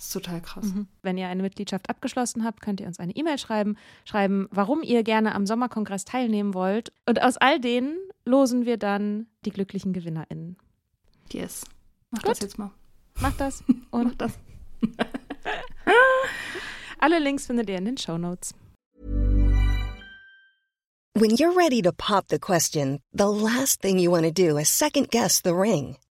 Das ist total krass. Wenn ihr eine Mitgliedschaft abgeschlossen habt, könnt ihr uns eine E-Mail schreiben, schreiben, warum ihr gerne am Sommerkongress teilnehmen wollt. Und aus all denen losen wir dann die glücklichen GewinnerInnen. Yes. Mach Gut. das jetzt mal. Macht das Mach und das. alle Links findet ihr in den Show Notes. When you're ready to pop the question, the last thing you want to do is second guess the ring.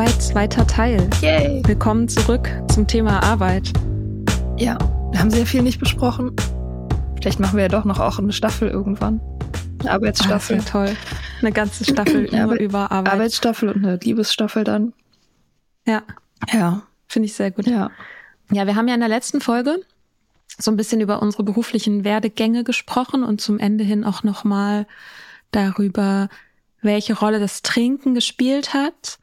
Arbeit, zweiter Teil. Yay! Willkommen zurück zum Thema Arbeit. Ja, wir haben sehr viel nicht besprochen. Vielleicht machen wir ja doch noch auch eine Staffel irgendwann. Eine Ah, Arbeitsstaffel. wär toll. Eine ganze Staffel nur aber- über Arbeit. Arbeitsstaffel und eine Liebesstaffel dann. Ja, Ja, finde ich sehr gut. ja. Ja, wir haben ja in der letzten Folge so ein bisschen über unsere beruflichen Werdegänge gesprochen und zum Ende hin auch nochmal darüber, welche Rolle das Trinken gespielt hat,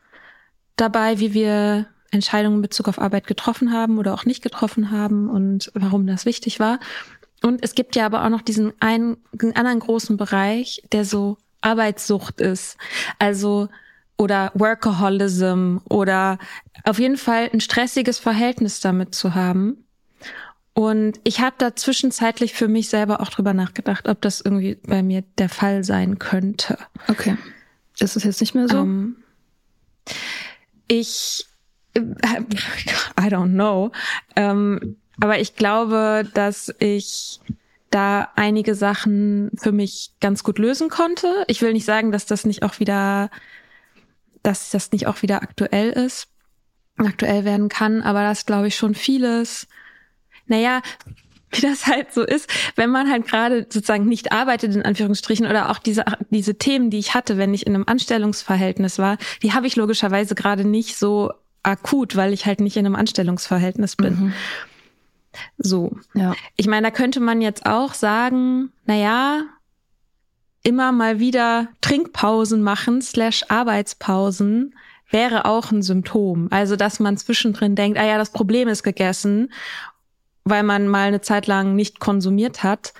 dabei, wie wir Entscheidungen in Bezug auf Arbeit getroffen haben oder auch nicht getroffen haben und warum das wichtig war. Und es gibt ja aber auch noch diesen einen, einen anderen großen Bereich, der so Arbeitssucht ist. Also oder Workaholism oder auf jeden Fall ein stressiges Verhältnis damit zu haben. Und ich habe da zwischenzeitlich für mich selber auch drüber nachgedacht, ob das irgendwie bei mir der Fall sein könnte. Okay. Ist es jetzt nicht mehr so? Ähm, ich, I don't know, ähm, aber ich glaube, dass ich da einige Sachen für mich ganz gut lösen konnte. Ich will nicht sagen, dass das nicht auch wieder, dass das nicht auch wieder aktuell ist, aktuell werden kann, aber das glaube ich schon vieles. Naja, wie das halt so ist, wenn man halt gerade sozusagen nicht arbeitet, in Anführungsstrichen, oder auch diese, diese Themen, die ich hatte, wenn ich in einem Anstellungsverhältnis war, die habe ich logischerweise gerade nicht so akut, weil ich halt nicht in einem Anstellungsverhältnis bin. So. Ja. Ich meine, da könnte man jetzt auch sagen, na ja, immer mal wieder Trinkpausen machen, slash Arbeitspausen, wäre auch ein Symptom. Also, dass man zwischendrin denkt, ah ja, das Problem ist gegessen, weil man mal eine Zeit lang nicht konsumiert hat.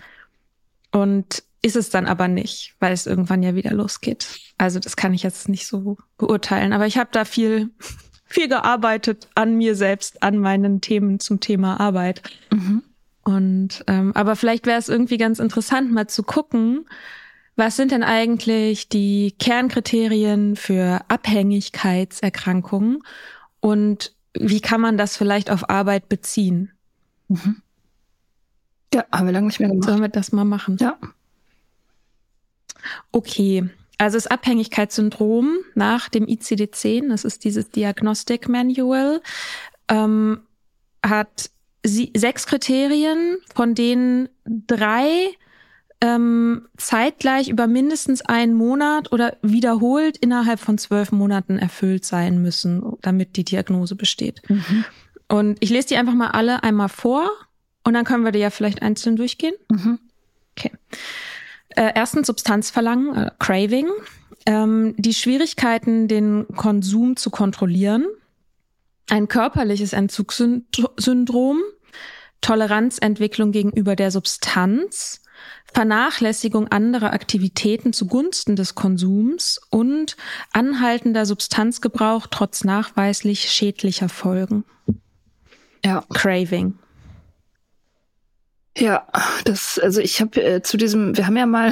Und ist es dann aber nicht, weil es irgendwann ja wieder losgeht. Also das kann ich jetzt nicht so beurteilen. Aber ich habe da viel, viel gearbeitet an mir selbst, an meinen Themen zum Thema Arbeit. Mhm. Und ähm, aber vielleicht wäre es irgendwie ganz interessant, mal zu gucken, was sind denn eigentlich die Kernkriterien für Abhängigkeitserkrankungen und wie kann man das vielleicht auf Arbeit beziehen? Mhm. Ja, haben wir lange nicht mehr gemacht. Sollen wir das mal machen? Ja. Okay. Also das Abhängigkeitssyndrom nach dem ICD-10, das ist dieses Diagnostic Manual, ähm, hat sie, sechs Kriterien, von denen drei ähm, zeitgleich über mindestens einen Monat oder wiederholt innerhalb von zwölf Monaten erfüllt sein müssen, damit die Diagnose besteht. Mhm. Und ich lese die einfach mal alle einmal vor und dann können wir die ja vielleicht einzeln durchgehen. Mhm. Okay. Äh, erstens Substanzverlangen, äh, Craving. Ähm, die Schwierigkeiten, den Konsum zu kontrollieren. Ein körperliches Entzugssyndrom. Toleranzentwicklung gegenüber der Substanz. Vernachlässigung anderer Aktivitäten zugunsten des Konsums und anhaltender Substanzgebrauch trotz nachweislich schädlicher Folgen. Ja. Craving. Ja, das, also ich habe äh, zu diesem, wir haben ja mal,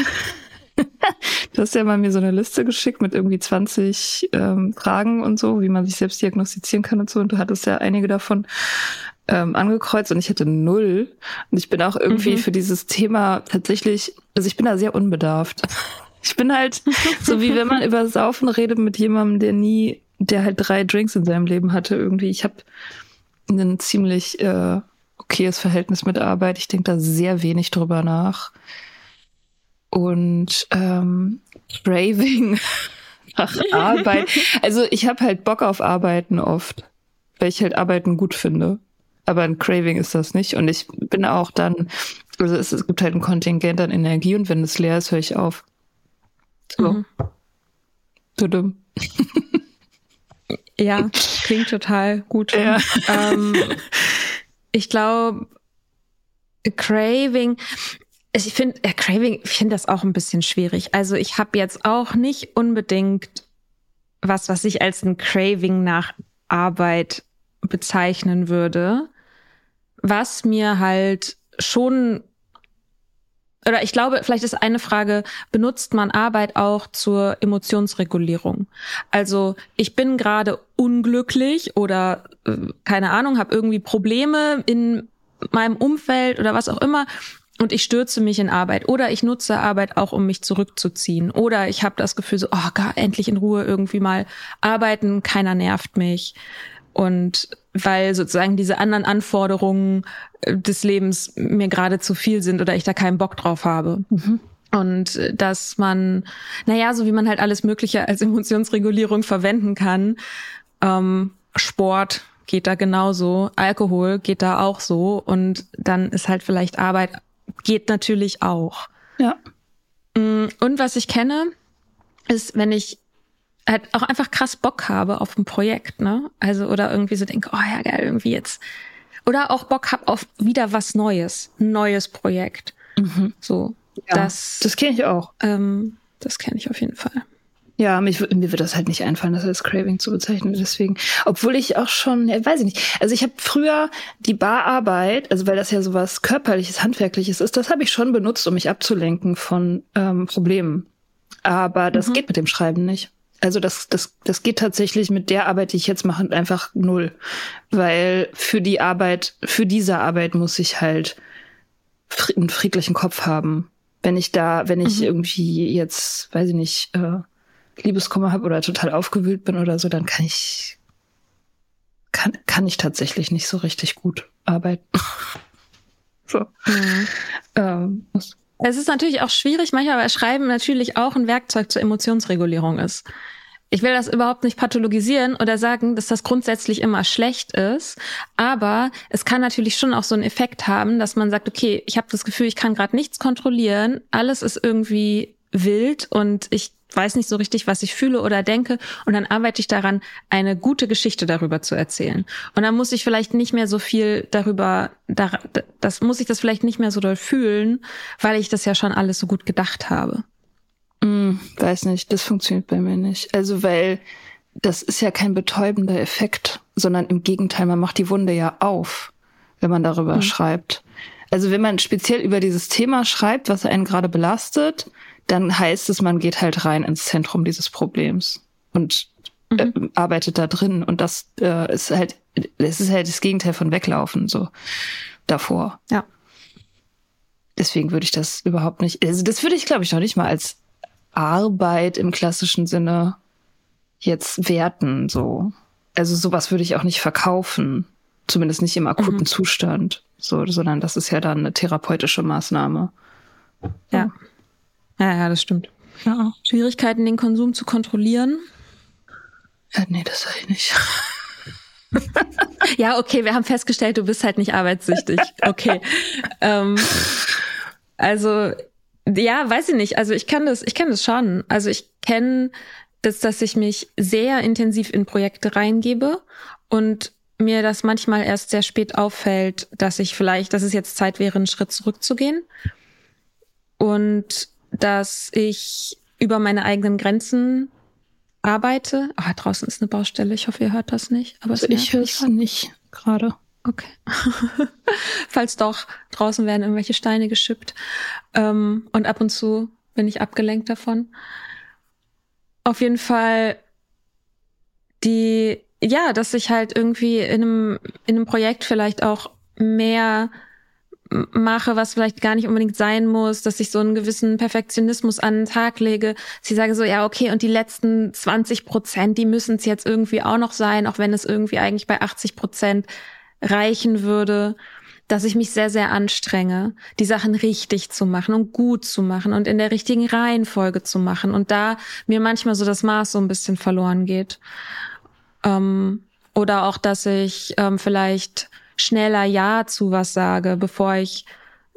du hast ja mal mir so eine Liste geschickt mit irgendwie 20 ähm, Fragen und so, wie man sich selbst diagnostizieren kann und so. Und du hattest ja einige davon ähm, angekreuzt und ich hätte null. Und ich bin auch irgendwie Mhm. für dieses Thema tatsächlich, also ich bin da sehr unbedarft. Ich bin halt so wie wenn man über Saufen redet mit jemandem, der nie, der halt drei Drinks in seinem Leben hatte irgendwie. Ich habe ein ziemlich äh, okayes Verhältnis mit Arbeit. Ich denke da sehr wenig drüber nach. Und ähm, Craving nach Arbeit. Also ich habe halt Bock auf Arbeiten oft, weil ich halt Arbeiten gut finde. Aber ein Craving ist das nicht. Und ich bin auch dann, also es, es gibt halt ein Kontingent an Energie und wenn es leer ist, höre ich auf. So. Mhm. Tudum. Ja, klingt total gut. Ja. Ähm, ich glaube, Craving, ich finde, äh, Craving, ich finde das auch ein bisschen schwierig. Also ich habe jetzt auch nicht unbedingt was, was ich als ein Craving nach Arbeit bezeichnen würde, was mir halt schon oder ich glaube, vielleicht ist eine Frage, benutzt man Arbeit auch zur Emotionsregulierung? Also ich bin gerade unglücklich oder äh, keine Ahnung, habe irgendwie Probleme in meinem Umfeld oder was auch immer und ich stürze mich in Arbeit oder ich nutze Arbeit auch, um mich zurückzuziehen oder ich habe das Gefühl so, oh, gar endlich in Ruhe irgendwie mal arbeiten, keiner nervt mich. Und weil sozusagen diese anderen Anforderungen äh, des Lebens mir gerade zu viel sind oder ich da keinen Bock drauf habe. Und äh, dass man, naja, so wie man halt alles Mögliche als Emotionsregulierung verwenden kann, ähm, Sport geht da genauso, Alkohol geht da auch so und dann ist halt vielleicht Arbeit, geht natürlich auch. Ja. Mm, Und was ich kenne, ist, wenn ich halt auch einfach krass Bock habe auf ein Projekt, ne? Also oder irgendwie so denke, oh ja geil, irgendwie jetzt. Oder auch Bock hab auf wieder was Neues, ein neues Projekt. So, ja. das, Das kenne ich auch. ähm, das kenne ich auf jeden Fall. Ja, mich, mir wird das halt nicht einfallen, das als Craving zu bezeichnen. Deswegen, obwohl ich auch schon, ja, weiß ich nicht. Also ich habe früher die Bararbeit, also weil das ja sowas körperliches, handwerkliches ist, das habe ich schon benutzt, um mich abzulenken von ähm, Problemen. Aber das geht mit dem Schreiben nicht. Also das, das, das geht tatsächlich mit der Arbeit, die ich jetzt mache, einfach null. Weil für die Arbeit, für diese Arbeit muss ich halt einen friedlichen Kopf haben. Wenn ich da, wenn ich irgendwie jetzt, weiß ich nicht, äh, Liebeskummer habe oder total aufgewühlt bin oder so, dann kann ich kann, kann ich tatsächlich nicht so richtig gut arbeiten. so. Ähm, das- Es ist natürlich auch schwierig, manchmal, weil Schreiben natürlich auch ein Werkzeug zur Emotionsregulierung ist. Ich will das überhaupt nicht pathologisieren oder sagen, dass das grundsätzlich immer schlecht ist. Aber es kann natürlich schon auch so einen Effekt haben, dass man sagt, okay, ich habe das Gefühl, ich kann gerade nichts kontrollieren. Alles ist irgendwie wild und ich weiß nicht so richtig, was ich fühle oder denke. Und dann arbeite ich daran, eine gute Geschichte darüber zu erzählen. Und dann muss ich vielleicht nicht mehr so viel darüber, das muss ich das vielleicht nicht mehr so doll fühlen, weil ich das ja schon alles so gut gedacht habe. Hm, weiß nicht, das funktioniert bei mir nicht. Also, weil das ist ja kein betäubender Effekt, sondern im Gegenteil, man macht die Wunde ja auf, wenn man darüber mhm. schreibt. Also wenn man speziell über dieses Thema schreibt, was einen gerade belastet, dann heißt es, man geht halt rein ins Zentrum dieses Problems und äh, mhm. arbeitet da drin. Und das äh, ist halt, es ist halt das Gegenteil von weglaufen, so davor. Ja. Deswegen würde ich das überhaupt nicht, also das würde ich, glaube ich, noch nicht mal als Arbeit im klassischen Sinne jetzt werten, so. Also sowas würde ich auch nicht verkaufen. Zumindest nicht im akuten mhm. Zustand. So, sondern das ist ja dann eine therapeutische Maßnahme. Ja. Ja, ja, das stimmt. Ja. Schwierigkeiten, den Konsum zu kontrollieren? Ja, nee, das sage ich nicht. ja, okay, wir haben festgestellt, du bist halt nicht arbeitssüchtig. Okay. ähm, also, ja, weiß ich nicht. Also ich kann das, ich kenne das schon. Also ich kenne das, dass ich mich sehr intensiv in Projekte reingebe und mir das manchmal erst sehr spät auffällt, dass ich vielleicht, dass es jetzt Zeit wäre, einen Schritt zurückzugehen. Und dass ich über meine eigenen Grenzen arbeite. Ah, draußen ist eine Baustelle. Ich hoffe, ihr hört das nicht. Aber also ich höre es nicht gerade. Okay. Falls doch, draußen werden irgendwelche Steine geschippt. Ähm, und ab und zu bin ich abgelenkt davon. Auf jeden Fall die, ja, dass ich halt irgendwie in einem, in einem Projekt vielleicht auch mehr mache, was vielleicht gar nicht unbedingt sein muss, dass ich so einen gewissen Perfektionismus an den Tag lege. Sie sagen so, ja, okay, und die letzten 20 Prozent, die müssen es jetzt irgendwie auch noch sein, auch wenn es irgendwie eigentlich bei 80 Prozent reichen würde, dass ich mich sehr, sehr anstrenge, die Sachen richtig zu machen und gut zu machen und in der richtigen Reihenfolge zu machen und da mir manchmal so das Maß so ein bisschen verloren geht. Ähm, oder auch, dass ich ähm, vielleicht schneller Ja zu was sage, bevor ich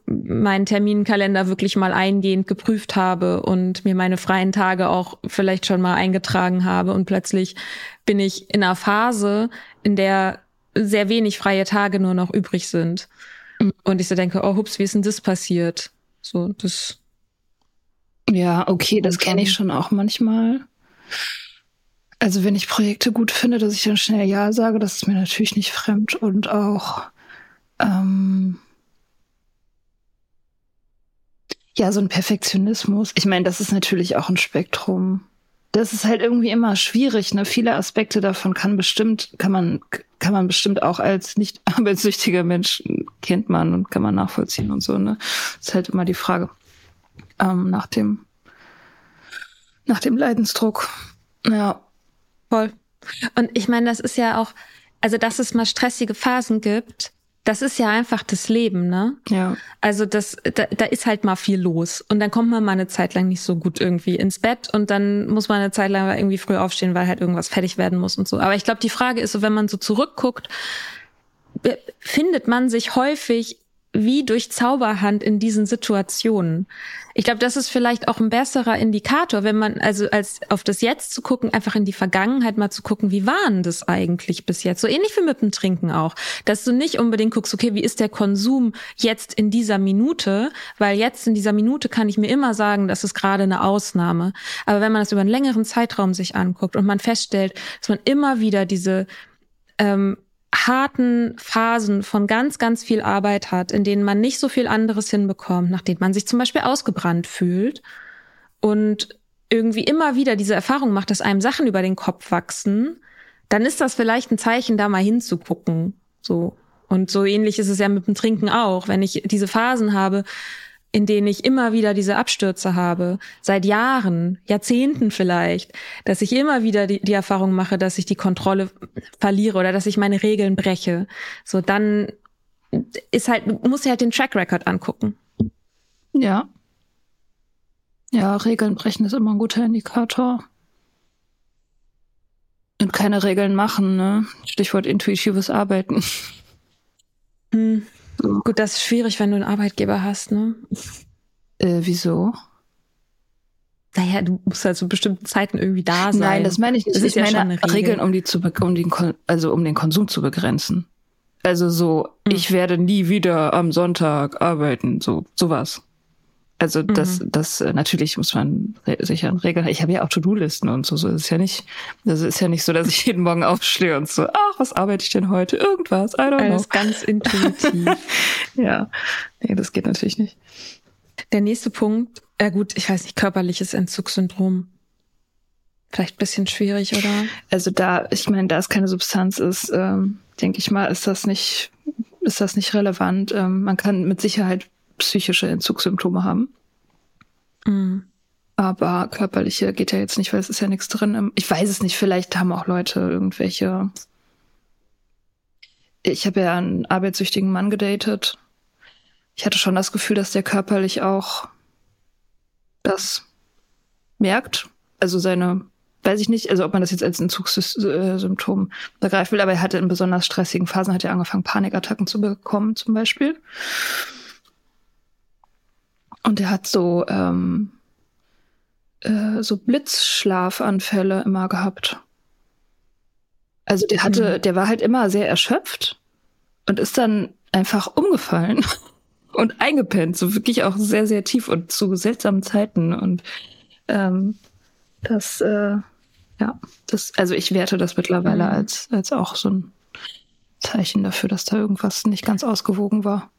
meinen Terminkalender wirklich mal eingehend geprüft habe und mir meine freien Tage auch vielleicht schon mal eingetragen habe und plötzlich bin ich in einer Phase, in der sehr wenig freie Tage nur noch übrig sind. Und ich so denke, oh hups, wie ist denn das passiert? So, das. Ja, okay, das kenne ich schon auch manchmal. Also wenn ich Projekte gut finde, dass ich dann schnell Ja sage, das ist mir natürlich nicht fremd und auch ähm, ja, so ein Perfektionismus. Ich meine, das ist natürlich auch ein Spektrum. Das ist halt irgendwie immer schwierig. Ne? Viele Aspekte davon kann bestimmt, kann man, kann man bestimmt auch als nicht arbeitssüchtiger Mensch kennt man und kann man nachvollziehen und so. Ne, das ist halt immer die Frage ähm, nach dem nach dem Leidensdruck. Ja. Voll. Und ich meine, das ist ja auch, also dass es mal stressige Phasen gibt, das ist ja einfach das Leben, ne? Ja. Also das, da, da ist halt mal viel los. Und dann kommt man mal eine Zeit lang nicht so gut irgendwie ins Bett und dann muss man eine Zeit lang irgendwie früh aufstehen, weil halt irgendwas fertig werden muss und so. Aber ich glaube, die Frage ist so, wenn man so zurückguckt, findet man sich häufig wie durch Zauberhand in diesen Situationen. Ich glaube, das ist vielleicht auch ein besserer Indikator, wenn man also als auf das Jetzt zu gucken, einfach in die Vergangenheit mal zu gucken, wie waren das eigentlich bis jetzt? So ähnlich wie mit dem Trinken auch, dass du nicht unbedingt guckst, okay, wie ist der Konsum jetzt in dieser Minute, weil jetzt in dieser Minute kann ich mir immer sagen, das ist gerade eine Ausnahme. Aber wenn man das über einen längeren Zeitraum sich anguckt und man feststellt, dass man immer wieder diese ähm, harten Phasen von ganz, ganz viel Arbeit hat, in denen man nicht so viel anderes hinbekommt, nachdem man sich zum Beispiel ausgebrannt fühlt und irgendwie immer wieder diese Erfahrung macht, dass einem Sachen über den Kopf wachsen, dann ist das vielleicht ein Zeichen, da mal hinzugucken. So. Und so ähnlich ist es ja mit dem Trinken auch. Wenn ich diese Phasen habe, in denen ich immer wieder diese Abstürze habe, seit Jahren, Jahrzehnten vielleicht, dass ich immer wieder die, die Erfahrung mache, dass ich die Kontrolle verliere oder dass ich meine Regeln breche, so dann ist halt, muss ich halt den Track Record angucken. Ja. Ja, Regeln brechen ist immer ein guter Indikator. Und keine Regeln machen, ne? Stichwort intuitives Arbeiten. Hm. Gut, das ist schwierig, wenn du einen Arbeitgeber hast, ne? Äh, wieso? Naja, du musst halt zu bestimmten Zeiten irgendwie da sein. Nein, das meine ich nicht. Das ist ich ja meine Regel. Regeln, um die zu um den Kon also um den Konsum zu begrenzen. Also so, Mhm. ich werde nie wieder am Sonntag arbeiten, so sowas. Also das, Mhm. das äh, natürlich muss man re sicher an Regeln. Ich habe ja auch To-Do-Listen und so. So ist ja nicht, das ist ja nicht so, dass ich jeden Morgen aufstehe und so, ach, was arbeite ich denn heute? Irgendwas, I don't know. Alles ganz intuitiv. Ja, nee, das geht natürlich nicht. Der nächste Punkt, ja gut, ich weiß nicht, körperliches Entzugssyndrom. Vielleicht ein bisschen schwierig, oder? Also da, ich meine, da es keine Substanz ist, ähm, denke ich mal, ist das nicht, ist das nicht relevant. Ähm, man kann mit Sicherheit psychische Entzugssymptome haben, Mhm. aber körperliche geht ja jetzt nicht, weil es ist ja nichts drin. Ich weiß es nicht, vielleicht haben auch Leute irgendwelche. Ich habe ja einen arbeitssüchtigen Mann gedatet. Ich hatte schon das Gefühl, dass der körperlich auch das merkt. Also seine, weiß ich nicht, also ob man das jetzt als Entzugssymptom begreifen will, aber er hatte in besonders stressigen Phasen hat er angefangen, Panikattacken zu bekommen, zum Beispiel. Und er hat so, ähm, äh, so Blitzschlafanfälle immer gehabt. Also der hatte, der war halt immer sehr erschöpft und ist dann einfach umgefallen und eingepennt, so wirklich auch sehr, sehr tief und zu seltsamen Zeiten. Und ähm, das, äh, ja, das, also ich werte das mittlerweile Mhm. als, als auch so ein Zeichen dafür, dass da irgendwas nicht ganz ausgewogen war.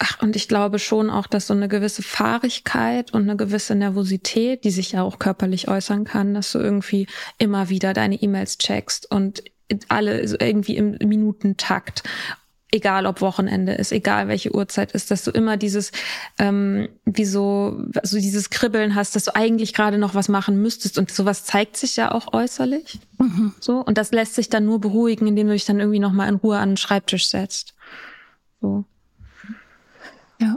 Ach, und ich glaube schon auch, dass so eine gewisse Fahrigkeit und eine gewisse Nervosität, die sich ja auch körperlich äußern kann, dass du irgendwie immer wieder deine E-Mails checkst und alle so irgendwie im Minutentakt, egal ob Wochenende ist, egal welche Uhrzeit ist, dass du immer dieses, ähm, wie so, so dieses Kribbeln hast, dass du eigentlich gerade noch was machen müsstest und sowas zeigt sich ja auch äußerlich. So. Und das lässt sich dann nur beruhigen, indem du dich dann irgendwie nochmal in Ruhe an den Schreibtisch setzt. So. Ja.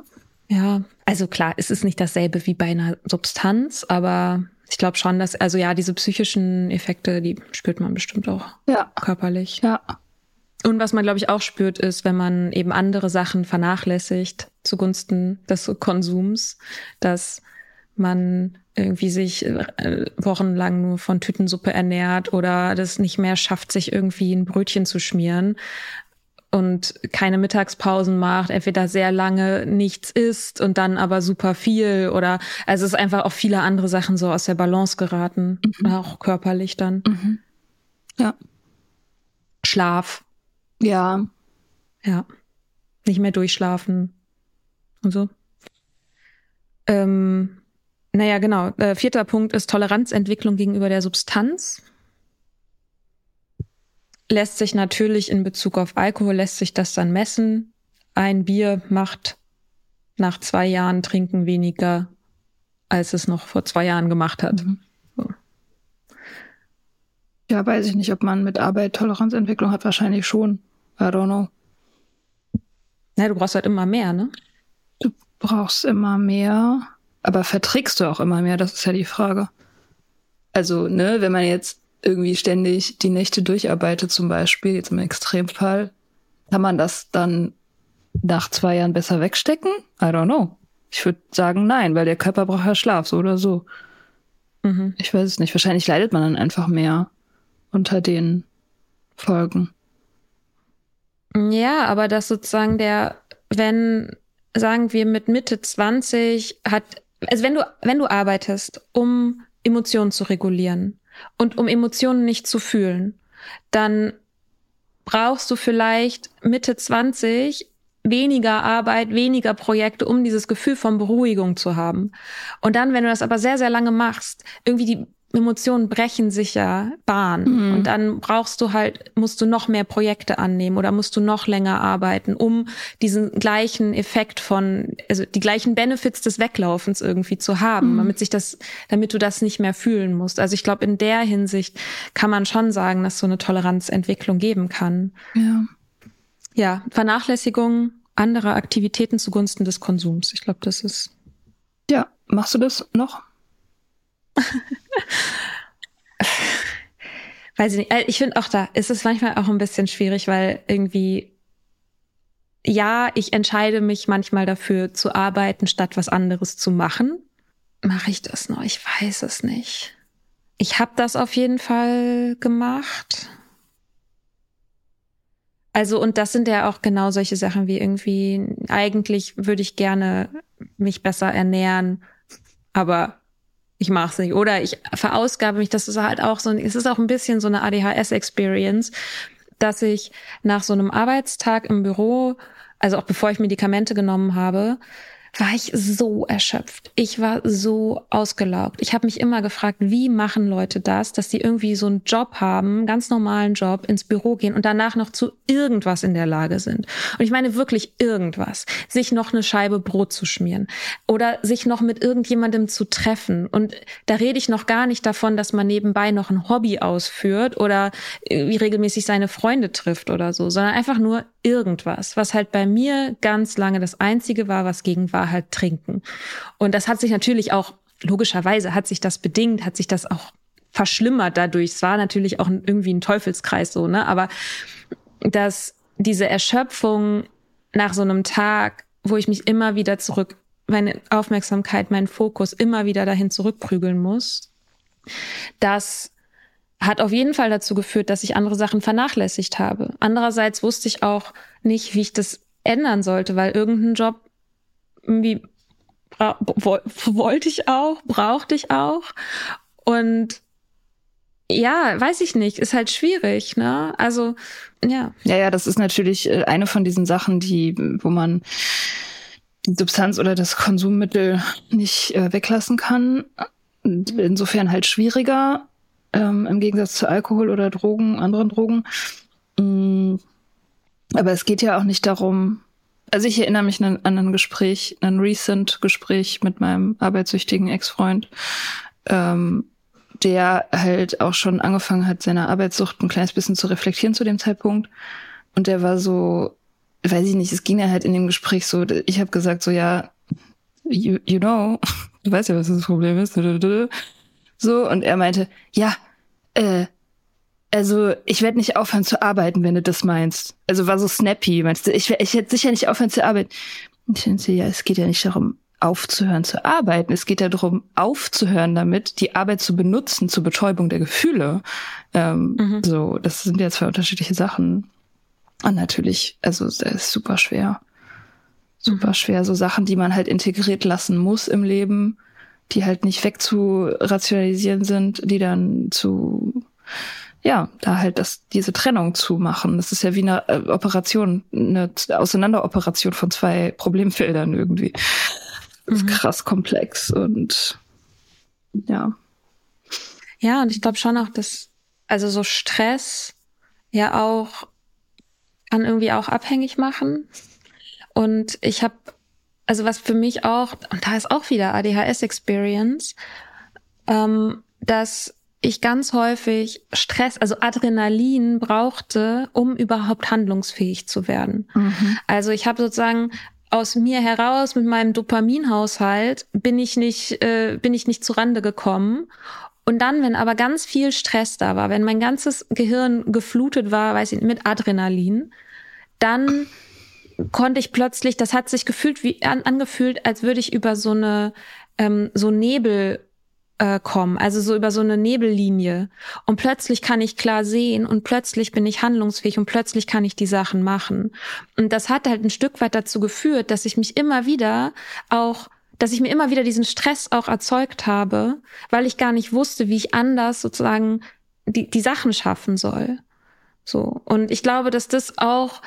Ja, also klar, es ist nicht dasselbe wie bei einer Substanz, aber ich glaube schon, dass, also ja, diese psychischen Effekte, die spürt man bestimmt auch Ja. körperlich. Ja. Und was man, glaube ich, auch spürt, ist, wenn man eben andere Sachen vernachlässigt zugunsten des Konsums, dass man irgendwie sich äh, wochenlang nur von Tütensuppe ernährt oder das nicht mehr schafft, sich irgendwie ein Brötchen zu schmieren und keine Mittagspausen macht, entweder sehr lange nichts isst und dann aber super viel oder also es ist einfach auch viele andere Sachen so aus der Balance geraten, auch körperlich dann. Mhm. Ja. Schlaf, Ja. ja. Nicht mehr durchschlafen und so. Ähm, naja, genau. Äh, vierter Punkt ist Toleranzentwicklung gegenüber der Substanz. Lässt sich natürlich in Bezug auf Alkohol, lässt sich das dann messen. Ein Bier macht nach zwei Jahren Trinken weniger, als es noch vor zwei Jahren gemacht hat. Ja, weiß ich nicht, ob man mit Arbeit Toleranzentwicklung hat. Wahrscheinlich schon. I don't know. Ja, du brauchst halt immer mehr, ne? Du brauchst immer mehr, aber verträgst du auch immer mehr? Das ist ja die Frage. Also, ne, wenn man jetzt irgendwie ständig die Nächte durcharbeitet, zum Beispiel, jetzt im Extremfall, kann man das dann nach zwei Jahren besser wegstecken? I don't know. Ich würde sagen, nein, weil der Körper braucht ja Schlaf, so oder so. Mhm. Ich weiß es nicht. Wahrscheinlich leidet man dann einfach mehr unter den Folgen. Ja, aber dass sozusagen der, wenn, sagen wir, mit Mitte 20 hat, also wenn du, wenn du arbeitest, um Emotionen zu regulieren und um Emotionen nicht zu fühlen, dann brauchst du vielleicht Mitte 20 weniger Arbeit, weniger Projekte, um dieses Gefühl von Beruhigung zu haben. Und dann, wenn du das aber sehr, sehr lange machst, irgendwie die Emotionen brechen sich ja Bahn. Mhm. Und dann brauchst du halt, musst du noch mehr Projekte annehmen oder musst du noch länger arbeiten, um diesen gleichen Effekt von, also die gleichen Benefits des Weglaufens irgendwie zu haben, Mhm. damit sich das, damit du das nicht mehr fühlen musst. Also ich glaube, in der Hinsicht kann man schon sagen, dass so eine Toleranzentwicklung geben kann. Ja. Ja, Vernachlässigung anderer Aktivitäten zugunsten des Konsums. Ich glaube, das ist Ja, machst du das noch? weiß ich nicht. Äh, ich finde auch da ist es manchmal auch ein bisschen schwierig, weil irgendwie ja, ich entscheide mich manchmal dafür zu arbeiten, statt was anderes zu machen. Mache ich das noch? Ich weiß es nicht. Ich habe das auf jeden Fall gemacht. Also, und das sind ja auch genau solche Sachen wie irgendwie, eigentlich würde ich gerne mich besser ernähren, aber ich mache es nicht. Oder ich verausgabe mich, das ist halt auch so, es ist auch ein bisschen so eine ADHS-Experience, dass ich nach so einem Arbeitstag im Büro, also auch bevor ich Medikamente genommen habe, war ich so erschöpft. Ich war so ausgelaugt. Ich habe mich immer gefragt, wie machen Leute das, dass sie irgendwie so einen Job haben, ganz normalen Job, ins Büro gehen und danach noch zu irgendwas in der Lage sind. Und ich meine wirklich irgendwas. Sich noch eine Scheibe Brot zu schmieren oder sich noch mit irgendjemandem zu treffen. Und da rede ich noch gar nicht davon, dass man nebenbei noch ein Hobby ausführt oder wie regelmäßig seine Freunde trifft oder so, sondern einfach nur irgendwas, was halt bei mir ganz lange das einzige war, was gegen war halt trinken. Und das hat sich natürlich auch, logischerweise hat sich das bedingt, hat sich das auch verschlimmert dadurch. Es war natürlich auch irgendwie ein Teufelskreis so, ne? Aber dass diese Erschöpfung nach so einem Tag, wo ich mich immer wieder zurück, meine Aufmerksamkeit, meinen Fokus immer wieder dahin zurückprügeln muss, das hat auf jeden Fall dazu geführt, dass ich andere Sachen vernachlässigt habe. Andererseits wusste ich auch nicht, wie ich das ändern sollte, weil irgendein Job irgendwie wollte ich auch, brauchte ich auch. Und ja, weiß ich nicht, ist halt schwierig, ne? Also, ja. Ja, ja, das ist natürlich äh, eine von diesen Sachen, die, wo man die Substanz oder das Konsummittel nicht äh, weglassen kann. Insofern halt schwieriger ähm, im Gegensatz zu Alkohol oder Drogen, anderen Drogen. Mm, aber es geht ja auch nicht darum, also ich erinnere mich an, ein Gespräch, ein recent Gespräch mit meinem arbeitssüchtigen Ex-Freund, ähm, der halt auch schon angefangen hat, seine Arbeitssucht ein kleines bisschen zu reflektieren zu dem Zeitpunkt. Und der war so, weiß ich nicht, es ging ja halt in dem Gespräch so, ich habe gesagt so, ja, you, you know, du weißt ja, was das Problem ist. So, und er meinte, ja, äh, also ich werde nicht aufhören zu arbeiten, wenn du das meinst. Also war so snappy, meinst du, ich, ich werde sicher nicht aufhören zu arbeiten. Ich denke, ja, es geht ja nicht darum, aufzuhören zu arbeiten. Es geht ja darum, aufzuhören damit, die Arbeit zu benutzen zur Betäubung der Gefühle. Ähm, mhm. So, das sind ja zwei unterschiedliche Sachen. Und natürlich, also das ist super schwer. Super mhm. schwer. So Sachen, die man halt integriert lassen muss im Leben die halt nicht wegzurationalisieren sind, die dann zu ja, da halt das, diese Trennung zu machen. Das ist ja wie eine äh, Operation, eine Auseinanderoperation von zwei Problemfeldern irgendwie. Das ist mhm. krass komplex und ja. Ja, und ich glaube schon auch, dass, also so Stress ja auch kann irgendwie auch abhängig machen. Und ich habe also was für mich auch, und da ist auch wieder ADHS-Experience, ähm, dass ich ganz häufig Stress, also Adrenalin brauchte, um überhaupt handlungsfähig zu werden. Mhm. Also ich habe sozusagen aus mir heraus mit meinem Dopaminhaushalt bin ich nicht äh, bin ich nicht zu Rande gekommen und dann, wenn aber ganz viel Stress da war, wenn mein ganzes Gehirn geflutet war, weiß ich, mit Adrenalin, dann konnte ich plötzlich, das hat sich gefühlt wie an, angefühlt, als würde ich über so eine ähm, so Nebel äh, kommen, also so über so eine Nebellinie. Und plötzlich kann ich klar sehen und plötzlich bin ich handlungsfähig und plötzlich kann ich die Sachen machen. Und das hat halt ein Stück weit dazu geführt, dass ich mich immer wieder auch dass ich mir immer wieder diesen Stress auch erzeugt habe, weil ich gar nicht wusste, wie ich anders sozusagen die, die Sachen schaffen soll. So. Und ich glaube, dass das auch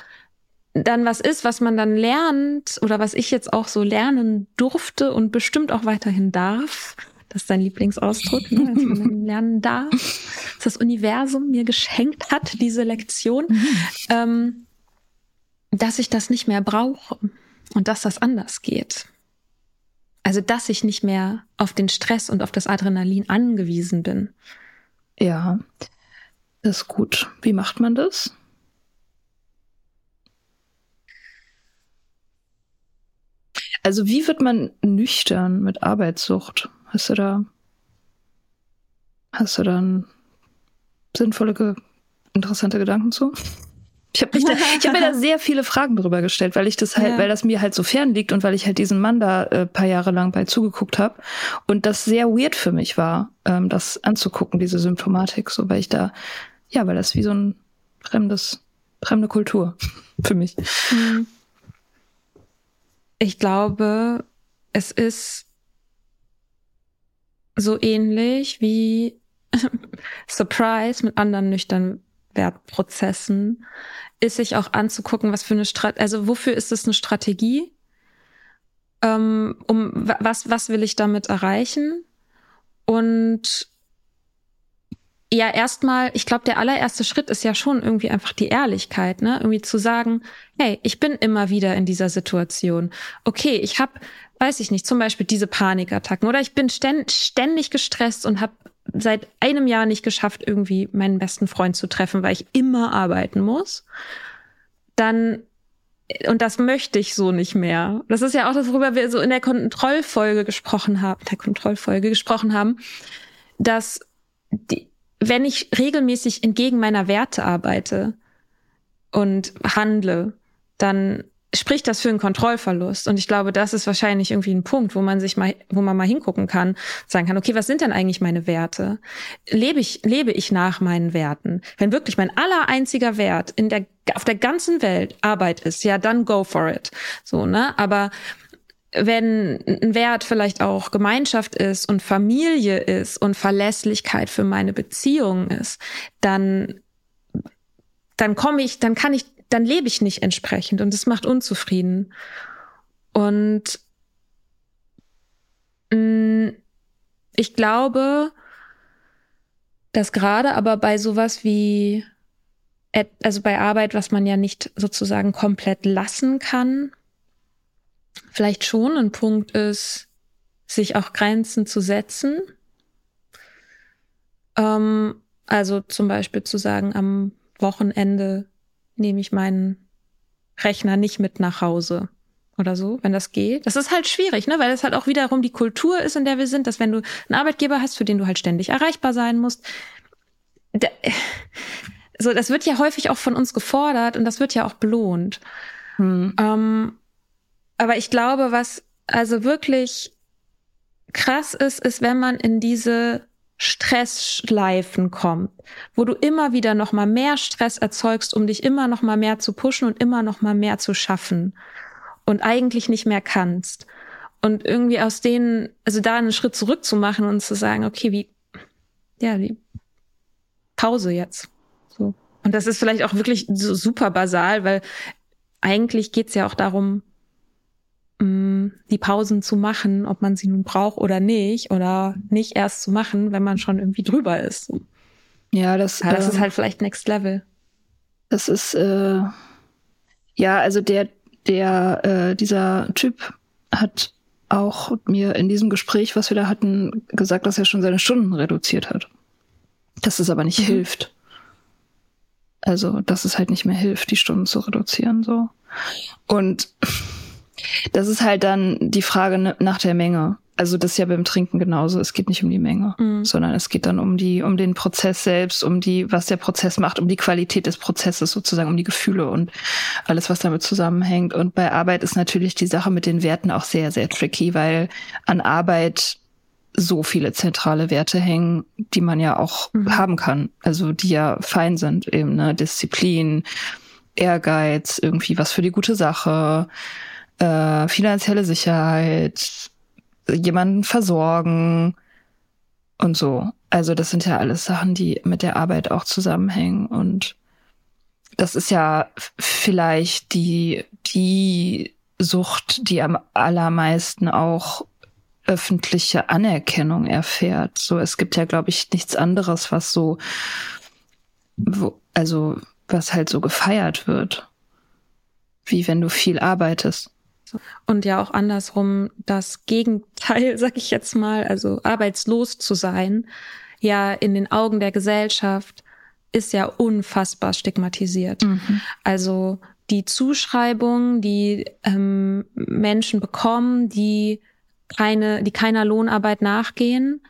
dann was ist, was man dann lernt oder was ich jetzt auch so lernen durfte und bestimmt auch weiterhin darf. Das ist dein Lieblingsausdruck, ne? dass man dann lernen darf, dass das Universum mir geschenkt hat, diese Lektion, mhm. ähm, dass ich das nicht mehr brauche und dass das anders geht. Also, dass ich nicht mehr auf den Stress und auf das Adrenalin angewiesen bin. Ja, das ist gut. Wie macht man das? Also wie wird man nüchtern mit Arbeitssucht? Hast du da, hast du dann sinnvolle, interessante Gedanken zu. Ich habe hab mir da sehr viele Fragen drüber gestellt, weil ich das halt, ja. weil das mir halt so fern liegt und weil ich halt diesen Mann da äh, paar Jahre lang bei zugeguckt habe und das sehr weird für mich war, ähm, das anzugucken, diese Symptomatik, so weil ich da, ja, weil das wie so ein fremdes, fremde Kultur für mich. Mhm. Ich glaube, es ist so ähnlich wie Surprise mit anderen nüchternen Wertprozessen, ist sich auch anzugucken, was für eine Strategie, also wofür ist es eine Strategie? Ähm, um was, was will ich damit erreichen? Und ja, erstmal, ich glaube, der allererste Schritt ist ja schon irgendwie einfach die Ehrlichkeit, ne? Irgendwie zu sagen, hey, ich bin immer wieder in dieser Situation. Okay, ich habe, weiß ich nicht, zum Beispiel diese Panikattacken oder ich bin ständig gestresst und habe seit einem Jahr nicht geschafft, irgendwie meinen besten Freund zu treffen, weil ich immer arbeiten muss, dann und das möchte ich so nicht mehr. Das ist ja auch das, worüber wir so in der Kontrollfolge gesprochen haben, der Kontrollfolge gesprochen haben, dass die, wenn ich regelmäßig entgegen meiner Werte arbeite und handle, dann spricht das für einen Kontrollverlust. Und ich glaube, das ist wahrscheinlich irgendwie ein Punkt, wo man sich mal, wo man mal hingucken kann, sagen kann, okay, was sind denn eigentlich meine Werte? Lebe ich, lebe ich nach meinen Werten? Wenn wirklich mein aller einziger Wert in der, auf der ganzen Welt Arbeit ist, ja, dann go for it. So, ne? Aber wenn ein Wert vielleicht auch Gemeinschaft ist und Familie ist und Verlässlichkeit für meine Beziehung ist, dann dann komme ich, dann kann ich dann lebe ich nicht entsprechend und es macht unzufrieden. Und mh, mm, ich glaube, dass gerade aber bei sowas wie, also bei Arbeit, was man ja nicht sozusagen komplett lassen kann, vielleicht schon ein Punkt ist, sich auch Grenzen zu setzen. Ähm, also zum Beispiel zu sagen, am Wochenende nehme ich meinen Rechner nicht mit nach Hause oder so, wenn das geht. Das ist halt schwierig, ne, weil es halt auch wiederum die Kultur ist, in der wir sind, dass wenn du einen Arbeitgeber hast, für den du halt ständig erreichbar sein musst, da, so, das wird ja häufig auch von uns gefordert und das wird ja auch belohnt. Hm. Ähm, aber ich glaube, was also wirklich krass ist, ist, wenn man in diese Stressschleifen kommt, wo du immer wieder noch mal mehr Stress erzeugst, um dich immer noch mal mehr zu pushen und immer noch mal mehr zu schaffen und eigentlich nicht mehr kannst. Und irgendwie aus denen, also da einen Schritt zurück zu machen und zu sagen, okay, wie, ja, wie, Pause jetzt. So. Und das ist vielleicht auch wirklich so super basal, weil eigentlich geht's ja auch darum, die Pausen zu machen, ob man sie nun braucht oder nicht, oder nicht erst zu machen, wenn man schon irgendwie drüber ist. Ja, das, ja, das äh, ist halt vielleicht Next Level. Das ist äh, ja, also der, der, äh, dieser Typ hat auch mir in diesem Gespräch, was wir da hatten, gesagt, dass er schon seine Stunden reduziert hat. Dass es aber nicht mhm. hilft. Also, dass es halt nicht mehr hilft, die Stunden zu reduzieren, so. Und das ist halt dann die Frage nach der Menge. Also das ist ja beim Trinken genauso. Es geht nicht um die Menge, mhm. sondern es geht dann um die, um den Prozess selbst, um die, was der Prozess macht, um die Qualität des Prozesses sozusagen, um die Gefühle und alles, was damit zusammenhängt. Und bei Arbeit ist natürlich die Sache mit den Werten auch sehr, sehr tricky, weil an Arbeit so viele zentrale Werte hängen, die man ja auch mhm. haben kann. Also die ja fein sind, eben, ne, Disziplin, Ehrgeiz, irgendwie was für die gute Sache, äh, finanzielle Sicherheit, jemanden versorgen und so. Also das sind ja alles Sachen, die mit der Arbeit auch zusammenhängen und das ist ja vielleicht die, die Sucht, die am allermeisten auch öffentliche Anerkennung erfährt. So, es gibt ja, glaube ich, nichts anderes, was so, wo, also, was halt so gefeiert wird. Wie wenn du viel arbeitest. Und ja auch andersrum das Gegenteil, sag ich jetzt mal, also arbeitslos zu sein, ja in den Augen der Gesellschaft ist ja unfassbar stigmatisiert. Mhm. Also die Zuschreibung, die ähm, Menschen bekommen, die keine, die keiner Lohnarbeit nachgehen,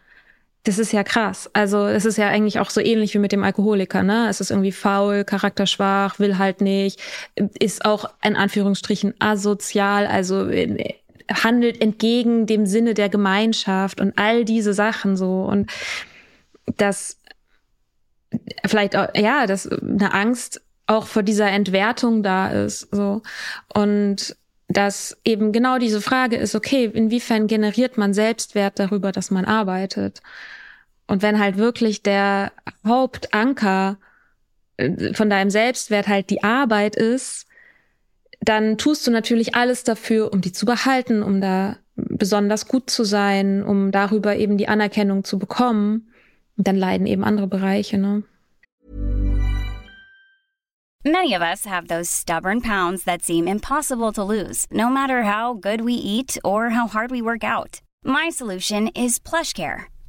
das ist ja krass. Also es ist ja eigentlich auch so ähnlich wie mit dem Alkoholiker, ne? Es ist irgendwie faul, charakterschwach, will halt nicht, ist auch in Anführungsstrichen asozial, also äh, handelt entgegen dem Sinne der Gemeinschaft und all diese Sachen so und das vielleicht auch, ja, dass eine Angst auch vor dieser Entwertung da ist so und dass eben genau diese Frage ist, okay, inwiefern generiert man Selbstwert darüber, dass man arbeitet? Und wenn halt wirklich der Hauptanker äh, von deinem Selbstwert halt die Arbeit ist, dann tust du natürlich alles dafür, um die zu behalten, um da besonders gut zu sein, um darüber eben die Anerkennung zu bekommen. Und dann leiden eben andere Bereiche, ne? Many of us have those stubborn pounds that seem impossible to lose, no matter how good we eat or how hard we work out. My solution is PlushCare.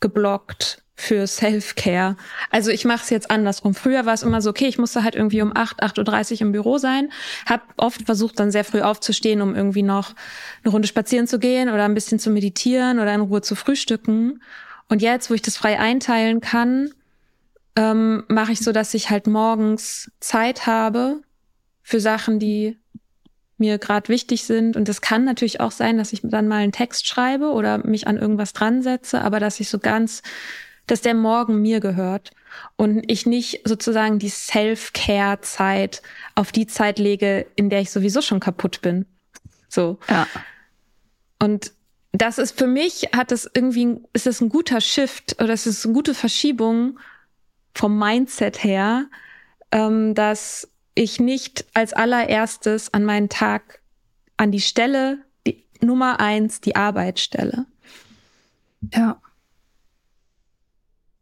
geblockt für Self-Care. Also ich mache es jetzt andersrum. Früher war es immer so, okay, ich musste halt irgendwie um 8, 8.30 Uhr im Büro sein. Hab oft versucht, dann sehr früh aufzustehen, um irgendwie noch eine Runde spazieren zu gehen oder ein bisschen zu meditieren oder in Ruhe zu frühstücken. Und jetzt, wo ich das frei einteilen kann, ähm, mache ich so, dass ich halt morgens Zeit habe für Sachen, die mir gerade wichtig sind. Und es kann natürlich auch sein, dass ich dann mal einen Text schreibe oder mich an irgendwas dran setze, aber dass ich so ganz, dass der Morgen mir gehört und ich nicht sozusagen die Self-Care-Zeit auf die Zeit lege, in der ich sowieso schon kaputt bin. So. Ja. Und das ist für mich, hat das irgendwie, ist das ein guter Shift oder es ist eine gute Verschiebung vom Mindset her, ähm, dass ich nicht als allererstes an meinen Tag an die Stelle, die Nummer eins, die Arbeit stelle. Ja.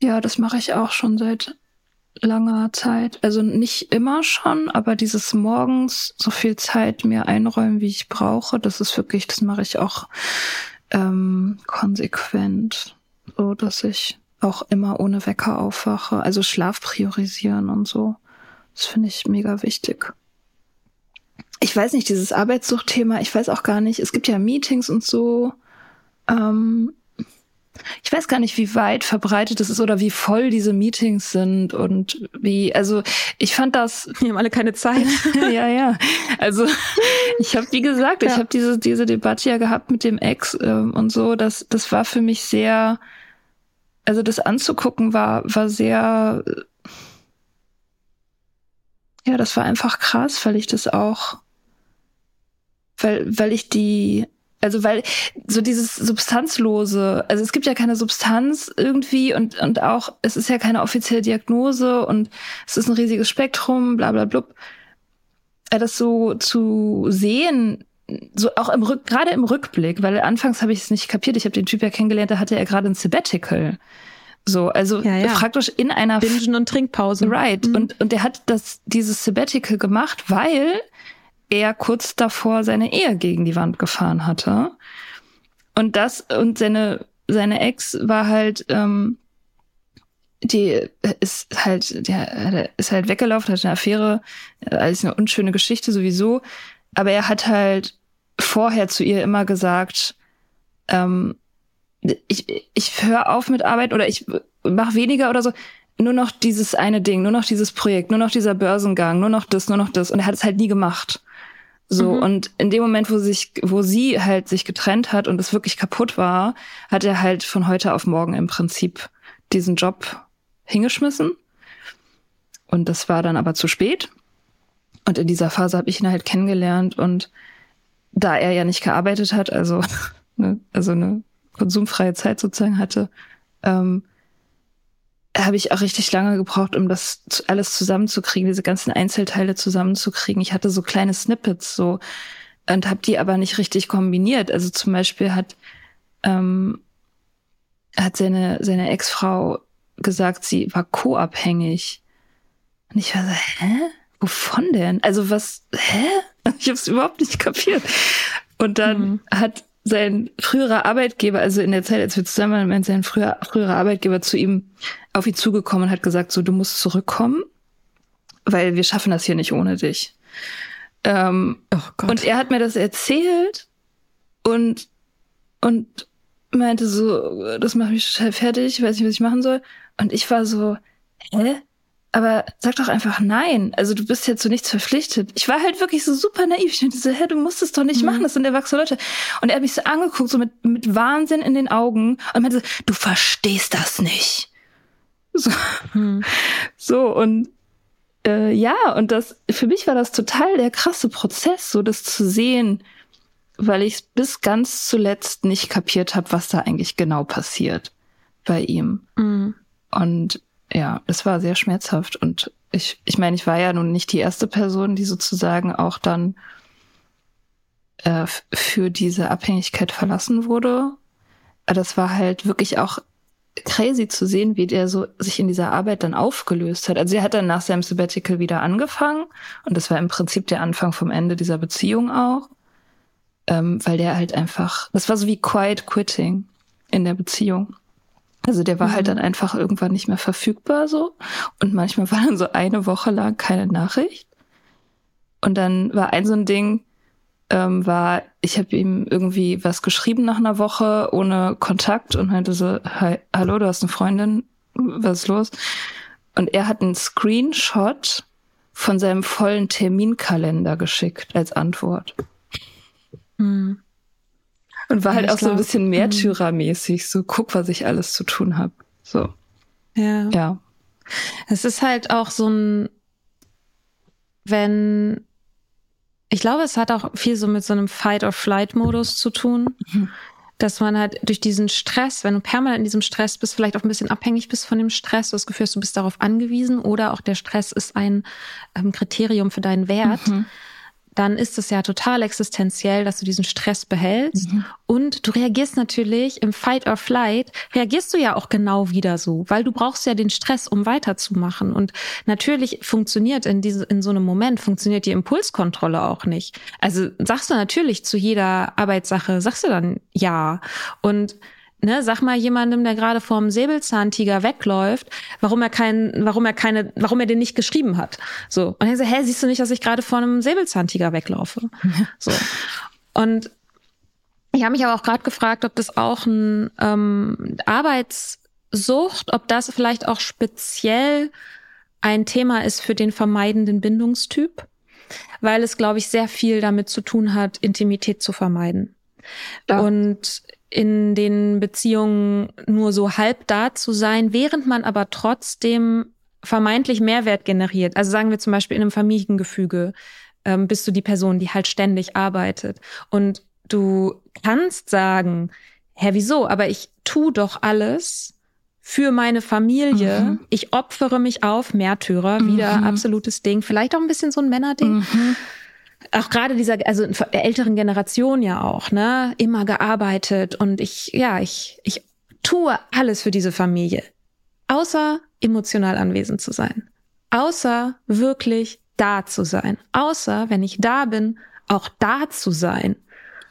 Ja, das mache ich auch schon seit langer Zeit. Also nicht immer schon, aber dieses morgens so viel Zeit mir einräumen, wie ich brauche, das ist wirklich, das mache ich auch ähm, konsequent, so dass ich auch immer ohne Wecker aufwache. Also Schlaf priorisieren und so. Das finde ich mega wichtig. Ich weiß nicht, dieses Arbeitssuchtthema, ich weiß auch gar nicht, es gibt ja Meetings und so. Ähm, ich weiß gar nicht, wie weit verbreitet es ist oder wie voll diese Meetings sind und wie, also ich fand das. Wir haben alle keine Zeit. ja, ja. Also ich habe, wie gesagt, ja. ich habe diese, diese Debatte ja gehabt mit dem Ex ähm, und so. Das, das war für mich sehr, also das anzugucken war, war sehr, ja, das war einfach krass, weil ich das auch, weil, weil ich die, also weil so dieses substanzlose, also es gibt ja keine Substanz irgendwie und und auch es ist ja keine offizielle Diagnose und es ist ein riesiges Spektrum, bla bla blub. Äh, das so zu sehen, so auch im Rück, gerade im Rückblick, weil anfangs habe ich es nicht kapiert. Ich habe den Typ ja kennengelernt, da hatte er gerade ein Sabbatical. So, also ja, ja. praktisch in einer Bingen und Trinkpause. Right. Mhm. Und und er hat das dieses Sabbatical gemacht, weil er kurz davor seine Ehe gegen die Wand gefahren hatte. Und das, und seine, seine Ex war halt, ähm, die ist halt, der ist halt weggelaufen, hat eine Affäre, alles eine unschöne Geschichte sowieso. Aber er hat halt vorher zu ihr immer gesagt, ähm, ich, ich höre auf mit Arbeit oder ich mache weniger oder so. Nur noch dieses eine Ding, nur noch dieses Projekt, nur noch dieser Börsengang, nur noch das, nur noch das. Und er hat es halt nie gemacht. So, mhm. und in dem Moment, wo sich, wo sie halt sich getrennt hat und es wirklich kaputt war, hat er halt von heute auf morgen im Prinzip diesen Job hingeschmissen. Und das war dann aber zu spät. Und in dieser Phase habe ich ihn halt kennengelernt und da er ja nicht gearbeitet hat, also, ne, also eine konsumfreie Zeit sozusagen hatte, ähm, habe ich auch richtig lange gebraucht, um das alles zusammenzukriegen, diese ganzen Einzelteile zusammenzukriegen. Ich hatte so kleine Snippets so und habe die aber nicht richtig kombiniert. Also zum Beispiel hat ähm, hat seine seine Ex-Frau gesagt, sie war co-abhängig. Und ich war so, hä? Wovon denn? Also was, hä? Ich habe es überhaupt nicht kapiert. Und dann mhm. hat sein früherer Arbeitgeber, also in der Zeit, als wir zusammen waren, sein früher, früherer Arbeitgeber zu ihm auf ihn zugekommen und hat gesagt, so, du musst zurückkommen, weil wir schaffen das hier nicht ohne dich. Ähm, oh und er hat mir das erzählt und, und meinte so, das macht mich total fertig, ich weiß nicht, was ich machen soll. Und ich war so, hä? Aber sag doch einfach nein. Also du bist jetzt zu nichts verpflichtet. Ich war halt wirklich so super naiv. Ich dachte so, hä, du musst es doch nicht mhm. machen, das sind erwachsene Leute. Und er hat mich so angeguckt, so mit, mit Wahnsinn in den Augen und meinte so, du verstehst das nicht. So, mhm. so und äh, ja, und das, für mich war das total der krasse Prozess, so das zu sehen, weil ich bis ganz zuletzt nicht kapiert habe, was da eigentlich genau passiert bei ihm. Mhm. Und ja, es war sehr schmerzhaft. Und ich, ich meine, ich war ja nun nicht die erste Person, die sozusagen auch dann äh, für diese Abhängigkeit verlassen wurde. Aber das war halt wirklich auch crazy zu sehen, wie der so sich in dieser Arbeit dann aufgelöst hat. Also er hat dann nach seinem Sabbatical wieder angefangen und das war im Prinzip der Anfang vom Ende dieser Beziehung auch, ähm, weil der halt einfach, das war so wie Quiet Quitting in der Beziehung. Also der war halt mhm. halt dann einfach irgendwann nicht mehr verfügbar so. Und manchmal war dann so eine Woche lang keine Nachricht. Und dann war ein so ein Ding, ähm, war, ich habe ihm irgendwie was geschrieben nach einer Woche ohne Kontakt und meinte so, Hi, hallo, du hast eine Freundin, was ist los? Und er hat einen Screenshot von seinem vollen Terminkalender geschickt als Antwort. Mhm. Und war ja, halt auch glaub, so ein bisschen mhm. Märtyrermäßig, so guck, was ich alles zu tun habe. So. Ja. Ja. Es ist halt auch so ein, wenn, ich glaube, es hat auch viel so mit so einem Fight-or-Flight-Modus zu tun. Mhm. Dass man halt durch diesen Stress, wenn du permanent in diesem Stress bist, vielleicht auch ein bisschen abhängig bist von dem Stress, du das Gefühl hast, du bist darauf angewiesen oder auch der Stress ist ein ähm, Kriterium für deinen Wert. Mhm dann ist es ja total existenziell, dass du diesen Stress behältst. Mhm. Und du reagierst natürlich im Fight or Flight, reagierst du ja auch genau wieder so, weil du brauchst ja den Stress, um weiterzumachen. Und natürlich funktioniert in, diese, in so einem Moment, funktioniert die Impulskontrolle auch nicht. Also sagst du natürlich zu jeder Arbeitssache, sagst du dann ja. Und Ne, sag mal jemandem, der gerade vorm Säbelzahntiger wegläuft, warum er keinen, warum er keine, warum er den nicht geschrieben hat. So. Und er so, hä, siehst du nicht, dass ich gerade vor einem Säbelzahntiger weglaufe? So. Und ich habe mich aber auch gerade gefragt, ob das auch ein ähm, Arbeitssucht, ob das vielleicht auch speziell ein Thema ist für den vermeidenden Bindungstyp, weil es, glaube ich, sehr viel damit zu tun hat, Intimität zu vermeiden. Ja. Und in den Beziehungen nur so halb da zu sein, während man aber trotzdem vermeintlich Mehrwert generiert. Also sagen wir zum Beispiel in einem Familiengefüge ähm, bist du die Person, die halt ständig arbeitet. Und du kannst sagen, hä, wieso? Aber ich tu doch alles für meine Familie. Mhm. Ich opfere mich auf, Märtyrer, wieder mhm. absolutes Ding. Vielleicht auch ein bisschen so ein Männerding. Mhm auch gerade dieser, also der älteren Generation ja auch, ne, immer gearbeitet und ich, ja, ich, ich tue alles für diese Familie. Außer emotional anwesend zu sein. Außer wirklich da zu sein. Außer, wenn ich da bin, auch da zu sein.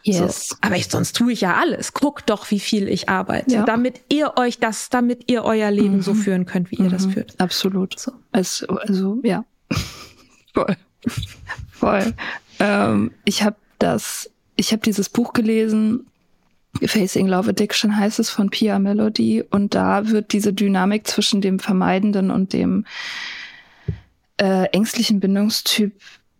Yes. So. Aber ich, sonst tue ich ja alles. Guckt doch, wie viel ich arbeite, ja. damit ihr euch das, damit ihr euer Leben mhm. so führen könnt, wie ihr das mhm. führt. Absolut. So. Also, also ja. Voll. Voll. Ähm, ich habe das, ich habe dieses Buch gelesen, Facing Love Addiction heißt es von Pia Melody. Und da wird diese Dynamik zwischen dem vermeidenden und dem äh, ängstlichen Bindungstyp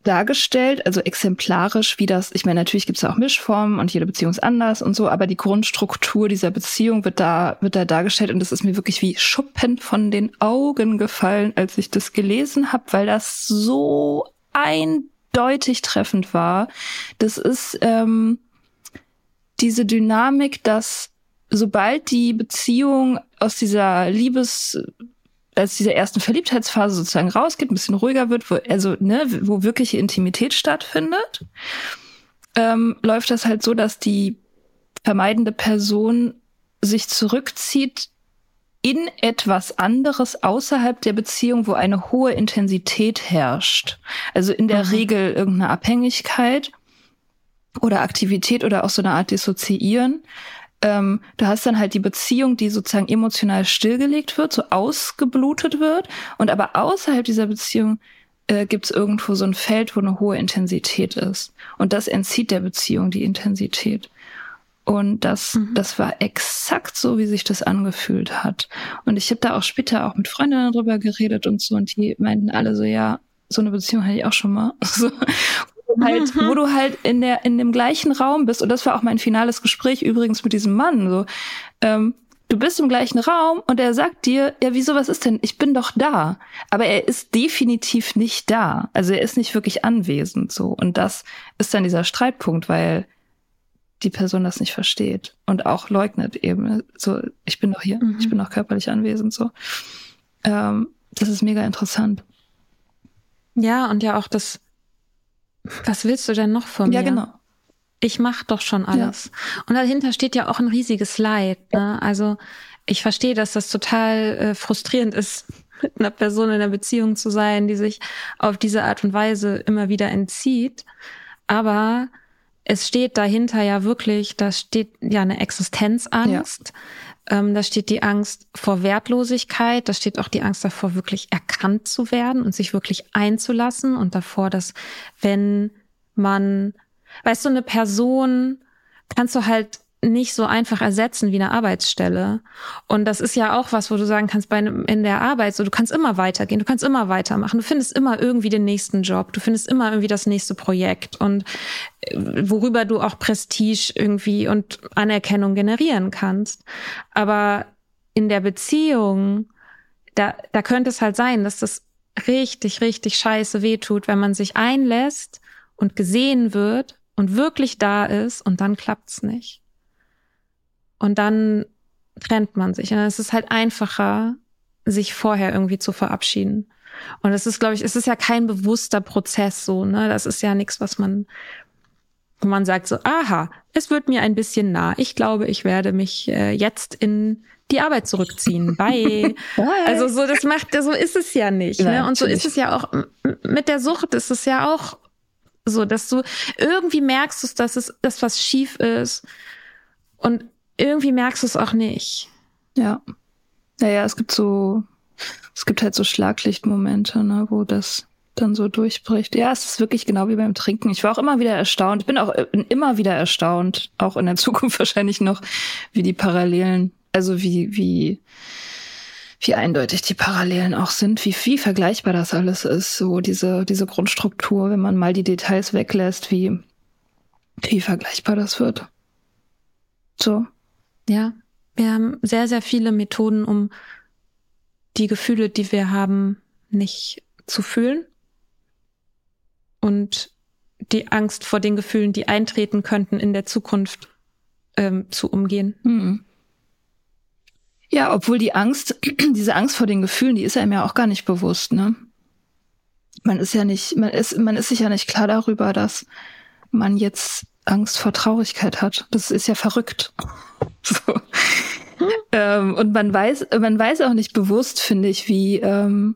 dargestellt, also exemplarisch, wie das, ich meine, natürlich gibt es auch Mischformen und jede Beziehung ist anders und so, aber die Grundstruktur dieser Beziehung wird da, wird da dargestellt und das ist mir wirklich wie Schuppen von den Augen gefallen, als ich das gelesen habe, weil das so ein deutlich treffend war. Das ist ähm, diese Dynamik, dass sobald die Beziehung aus dieser Liebes als dieser ersten Verliebtheitsphase sozusagen rausgeht, ein bisschen ruhiger wird, wo, also, ne, wo wirkliche Intimität stattfindet, ähm, läuft das halt so, dass die vermeidende Person sich zurückzieht in etwas anderes außerhalb der Beziehung, wo eine hohe Intensität herrscht. Also in der mhm. Regel irgendeine Abhängigkeit oder Aktivität oder auch so eine Art Dissoziieren. Ähm, du hast dann halt die Beziehung, die sozusagen emotional stillgelegt wird, so ausgeblutet wird. Und aber außerhalb dieser Beziehung äh, gibt es irgendwo so ein Feld, wo eine hohe Intensität ist. Und das entzieht der Beziehung die Intensität. Und das, mhm. das war exakt so, wie sich das angefühlt hat. Und ich habe da auch später auch mit Freundinnen drüber geredet und so, und die meinten alle so, ja, so eine Beziehung hatte ich auch schon mal. So, halt, mhm. wo du halt in der in dem gleichen Raum bist und das war auch mein finales Gespräch übrigens mit diesem Mann so ähm, du bist im gleichen Raum und er sagt dir ja wieso was ist denn ich bin doch da aber er ist definitiv nicht da also er ist nicht wirklich anwesend so und das ist dann dieser Streitpunkt weil die Person das nicht versteht und auch leugnet eben so ich bin doch hier mhm. ich bin doch körperlich anwesend so ähm, das ist mega interessant ja und ja auch das was willst du denn noch von mir? Ja, genau. Ich mach doch schon alles. Ja. Und dahinter steht ja auch ein riesiges Leid. Ne? Also ich verstehe, dass das total äh, frustrierend ist, mit einer Person in einer Beziehung zu sein, die sich auf diese Art und Weise immer wieder entzieht. Aber es steht dahinter ja wirklich, da steht ja eine Existenzangst. Ja. Ähm, da steht die Angst vor Wertlosigkeit, da steht auch die Angst davor, wirklich erkannt zu werden und sich wirklich einzulassen und davor, dass wenn man, weißt du, eine Person kannst du halt nicht so einfach ersetzen wie eine Arbeitsstelle. Und das ist ja auch was, wo du sagen kannst, bei einem, in der Arbeit, so du kannst immer weitergehen, du kannst immer weitermachen, du findest immer irgendwie den nächsten Job, du findest immer irgendwie das nächste Projekt und äh, worüber du auch Prestige irgendwie und Anerkennung generieren kannst. Aber in der Beziehung, da, da könnte es halt sein, dass das richtig, richtig scheiße wehtut, wenn man sich einlässt und gesehen wird und wirklich da ist und dann klappt's nicht. Und dann trennt man sich. Und es ist halt einfacher, sich vorher irgendwie zu verabschieden. Und es ist, glaube ich, es ist ja kein bewusster Prozess so, ne? Das ist ja nichts, was man, wo man sagt so, aha, es wird mir ein bisschen nah. Ich glaube, ich werde mich äh, jetzt in die Arbeit zurückziehen. Bye. also so, das macht, so ist es ja nicht. ne? Und so ist es ja auch mit der Sucht. Ist es ja auch so, dass du irgendwie merkst, dass es, dass was schief ist. Und irgendwie merkst du es auch nicht. Ja. Naja, es gibt so, es gibt halt so Schlaglichtmomente, ne, wo das dann so durchbricht. Ja, es ist wirklich genau wie beim Trinken. Ich war auch immer wieder erstaunt. Ich bin auch immer wieder erstaunt, auch in der Zukunft wahrscheinlich noch, wie die Parallelen, also wie, wie, wie eindeutig die Parallelen auch sind, wie viel vergleichbar das alles ist. So diese, diese Grundstruktur, wenn man mal die Details weglässt, wie, wie vergleichbar das wird. So. Ja, wir haben sehr, sehr viele Methoden, um die Gefühle, die wir haben, nicht zu fühlen und die Angst vor den Gefühlen, die eintreten könnten in der Zukunft, ähm, zu umgehen. Mhm. Ja, obwohl die Angst, diese Angst vor den Gefühlen, die ist einem ja auch gar nicht bewusst, ne? Man ist ja nicht, man ist, man ist sich ja nicht klar darüber, dass man jetzt Angst vor Traurigkeit hat. Das ist ja verrückt. So. ähm, und man weiß, man weiß auch nicht bewusst, finde ich, wie, ähm,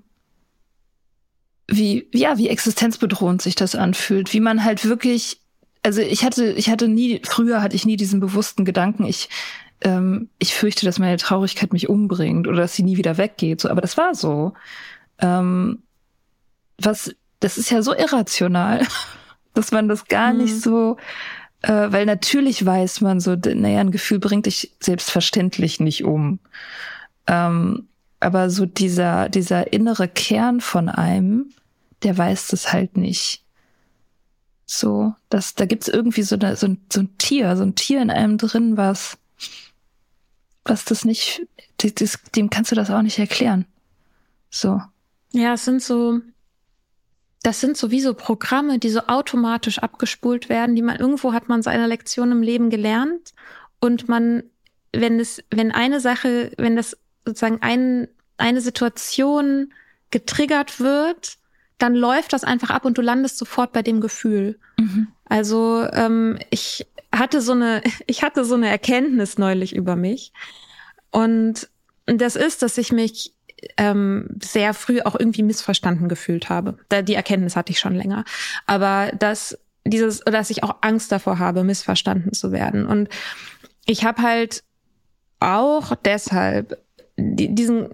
wie, ja, wie existenzbedrohend sich das anfühlt, wie man halt wirklich, also ich hatte, ich hatte nie, früher hatte ich nie diesen bewussten Gedanken, ich, ähm, ich fürchte, dass meine Traurigkeit mich umbringt oder dass sie nie wieder weggeht, so, aber das war so. Ähm, was, das ist ja so irrational, dass man das gar mhm. nicht so äh, weil natürlich weiß man so, naja, ein Gefühl bringt dich selbstverständlich nicht um. Ähm, aber so dieser, dieser innere Kern von einem, der weiß das halt nicht. So, das, da gibt's irgendwie so, eine, so, ein, so ein Tier, so ein Tier in einem drin, was, was das nicht, das, dem kannst du das auch nicht erklären. So. Ja, es sind so, das sind sowieso Programme, die so automatisch abgespult werden, die man irgendwo hat man seine Lektion im Leben gelernt und man, wenn es, wenn eine Sache, wenn das sozusagen ein, eine Situation getriggert wird, dann läuft das einfach ab und du landest sofort bei dem Gefühl. Mhm. Also ähm, ich hatte so eine, ich hatte so eine Erkenntnis neulich über mich und das ist, dass ich mich ähm, sehr früh auch irgendwie missverstanden gefühlt habe. Da, die Erkenntnis hatte ich schon länger. Aber dass dieses, dass ich auch Angst davor habe, missverstanden zu werden. Und ich habe halt auch deshalb diesen,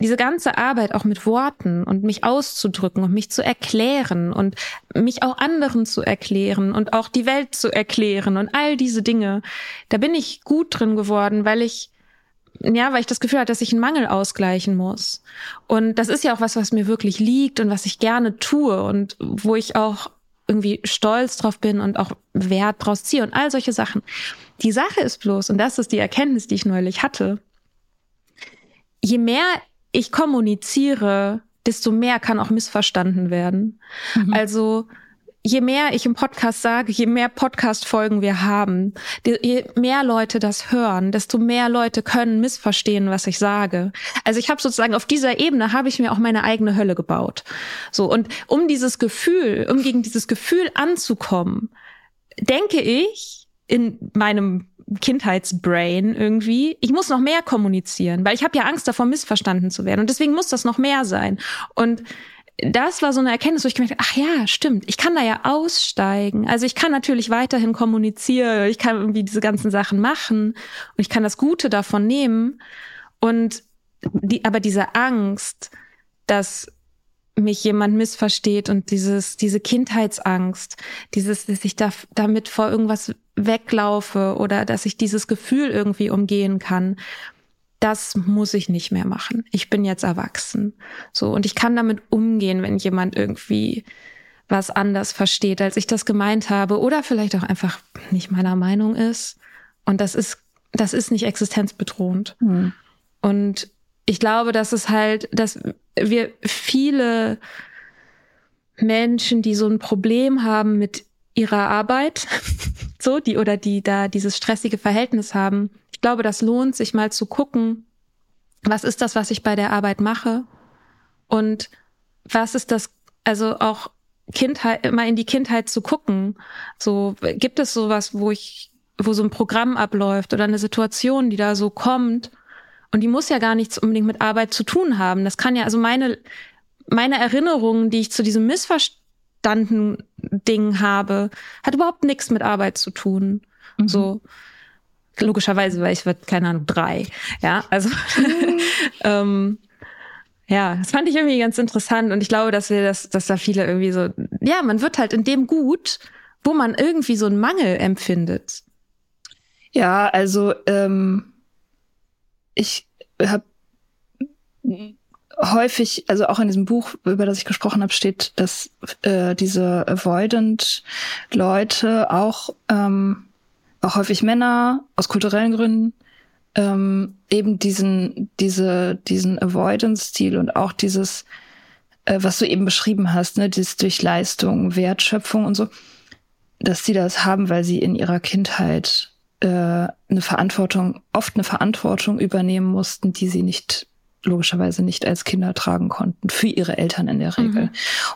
diese ganze Arbeit auch mit Worten und mich auszudrücken und mich zu erklären und mich auch anderen zu erklären und auch die Welt zu erklären und all diese Dinge, da bin ich gut drin geworden, weil ich ja, weil ich das Gefühl hatte, dass ich einen Mangel ausgleichen muss. Und das ist ja auch was, was mir wirklich liegt und was ich gerne tue und wo ich auch irgendwie stolz drauf bin und auch Wert draus ziehe und all solche Sachen. Die Sache ist bloß, und das ist die Erkenntnis, die ich neulich hatte, je mehr ich kommuniziere, desto mehr kann auch missverstanden werden. Mhm. Also je mehr ich im Podcast sage, je mehr Podcast-Folgen wir haben, je mehr Leute das hören, desto mehr Leute können missverstehen, was ich sage. Also ich habe sozusagen auf dieser Ebene habe ich mir auch meine eigene Hölle gebaut. So und um dieses Gefühl, um gegen dieses Gefühl anzukommen, denke ich in meinem Kindheitsbrain irgendwie, ich muss noch mehr kommunizieren, weil ich habe ja Angst davor, missverstanden zu werden und deswegen muss das noch mehr sein. Und das war so eine Erkenntnis, wo ich gemerkt habe, ach ja, stimmt, ich kann da ja aussteigen. Also ich kann natürlich weiterhin kommunizieren, ich kann irgendwie diese ganzen Sachen machen und ich kann das Gute davon nehmen. Und die, aber diese Angst, dass mich jemand missversteht und dieses, diese Kindheitsangst, dieses, dass ich da, damit vor irgendwas weglaufe oder dass ich dieses Gefühl irgendwie umgehen kann, das muss ich nicht mehr machen. Ich bin jetzt erwachsen. So, und ich kann damit umgehen, wenn jemand irgendwie was anders versteht, als ich das gemeint habe, oder vielleicht auch einfach nicht meiner Meinung ist. Und das ist, das ist nicht existenzbedrohend. Mhm. Und ich glaube, dass es halt, dass wir viele Menschen, die so ein Problem haben mit ihrer Arbeit, so, die oder die da dieses stressige Verhältnis haben, ich glaube, das lohnt sich mal zu gucken, was ist das, was ich bei der Arbeit mache? Und was ist das, also auch Kindheit, immer in die Kindheit zu gucken. So, gibt es sowas, wo ich, wo so ein Programm abläuft oder eine Situation, die da so kommt? Und die muss ja gar nichts unbedingt mit Arbeit zu tun haben. Das kann ja, also meine, meine Erinnerungen, die ich zu diesem missverstandenen Ding habe, hat überhaupt nichts mit Arbeit zu tun. Mhm. So logischerweise, weil ich wird keine Ahnung drei. Ja, also ähm, ja, das fand ich irgendwie ganz interessant und ich glaube, dass wir das, dass da viele irgendwie so, ja, man wird halt in dem gut, wo man irgendwie so einen Mangel empfindet. Ja, also ähm, ich habe häufig, also auch in diesem Buch, über das ich gesprochen habe, steht, dass äh, diese avoidant Leute auch ähm, auch häufig Männer aus kulturellen Gründen, ähm, eben diesen, diese, diesen Avoidance-Stil und auch dieses, äh, was du eben beschrieben hast, ne, dieses durch Leistung, Wertschöpfung und so, dass sie das haben, weil sie in ihrer Kindheit äh, eine Verantwortung, oft eine Verantwortung übernehmen mussten, die sie nicht logischerweise nicht als Kinder tragen konnten, für ihre Eltern in der Regel. Mhm.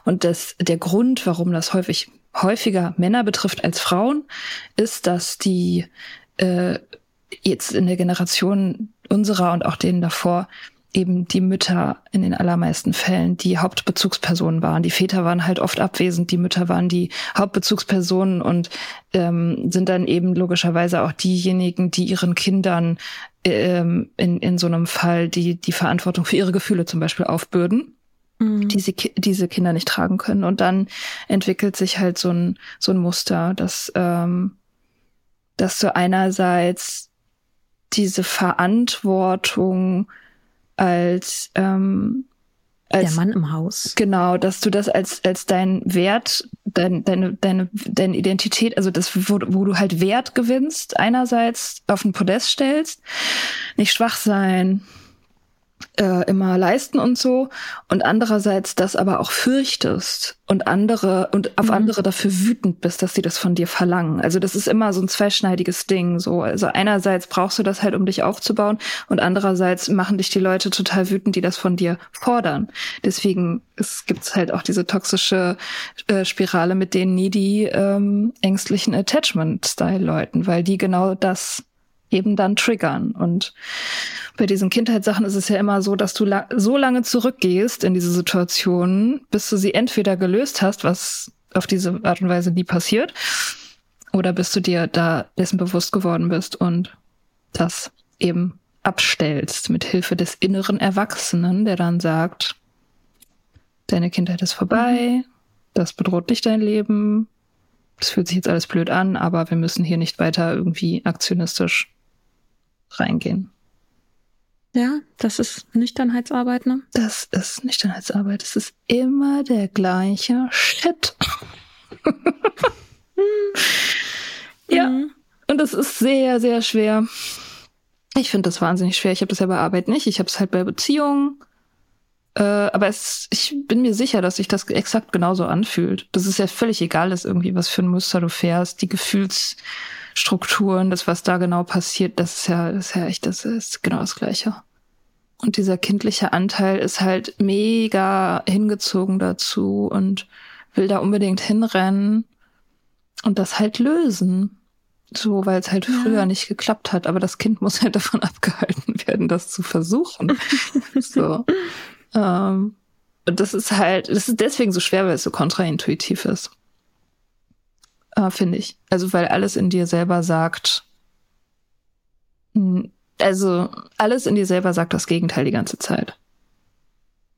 Und das, der Grund, warum das häufig häufiger Männer betrifft als Frauen, ist, dass die äh, jetzt in der Generation unserer und auch denen davor eben die Mütter in den allermeisten Fällen die Hauptbezugspersonen waren. Die Väter waren halt oft abwesend, die Mütter waren die Hauptbezugspersonen und ähm, sind dann eben logischerweise auch diejenigen, die ihren Kindern ähm, in, in so einem Fall die, die Verantwortung für ihre Gefühle zum Beispiel aufbürden mhm. die sie, diese Kinder nicht tragen können. Und dann entwickelt sich halt so ein, so ein Muster, dass, ähm, dass du einerseits diese Verantwortung als, ähm, als der Mann im Haus. Genau, dass du das als als dein Wert, dein, deine deine deine Identität, also das wo, wo du halt Wert gewinnst, einerseits auf den Podest stellst, nicht schwach sein, äh, immer leisten und so und andererseits das aber auch fürchtest und andere und auf mhm. andere dafür wütend bist, dass sie das von dir verlangen. Also das ist immer so ein zweischneidiges Ding. So, also einerseits brauchst du das halt, um dich aufzubauen und andererseits machen dich die Leute total wütend, die das von dir fordern. Deswegen es gibt's halt auch diese toxische äh, Spirale mit den needy ähm, ängstlichen Attachment-Style-Leuten, weil die genau das eben dann triggern. Und bei diesen Kindheitssachen ist es ja immer so, dass du la so lange zurückgehst in diese Situationen, bis du sie entweder gelöst hast, was auf diese Art und Weise nie passiert, oder bis du dir da dessen bewusst geworden bist und das eben abstellst mit Hilfe des inneren Erwachsenen, der dann sagt, deine Kindheit ist vorbei, das bedroht dich dein Leben, es fühlt sich jetzt alles blöd an, aber wir müssen hier nicht weiter irgendwie aktionistisch reingehen. Ja, das ist Nüchternheitsarbeit, ne? Das ist Nüchternheitsarbeit. Es ist immer der gleiche Shit. ja. Mhm. Und es ist sehr, sehr schwer. Ich finde das wahnsinnig schwer. Ich habe das ja bei Arbeit nicht. Ich habe es halt bei Beziehungen. Äh, aber es, ich bin mir sicher, dass sich das exakt genauso anfühlt. Das ist ja völlig egal ist irgendwie, was für ein Muster du fährst, die Gefühlsstrukturen, das, was da genau passiert, das ist ja, das ist ja echt, das ist genau das Gleiche. Und dieser kindliche Anteil ist halt mega hingezogen dazu und will da unbedingt hinrennen und das halt lösen. So, weil es halt ja. früher nicht geklappt hat. Aber das Kind muss halt davon abgehalten werden, das zu versuchen. so. Ähm, das ist halt, das ist deswegen so schwer, weil es so kontraintuitiv ist. Äh, Finde ich. Also, weil alles in dir selber sagt, also alles in dir selber sagt das Gegenteil die ganze Zeit.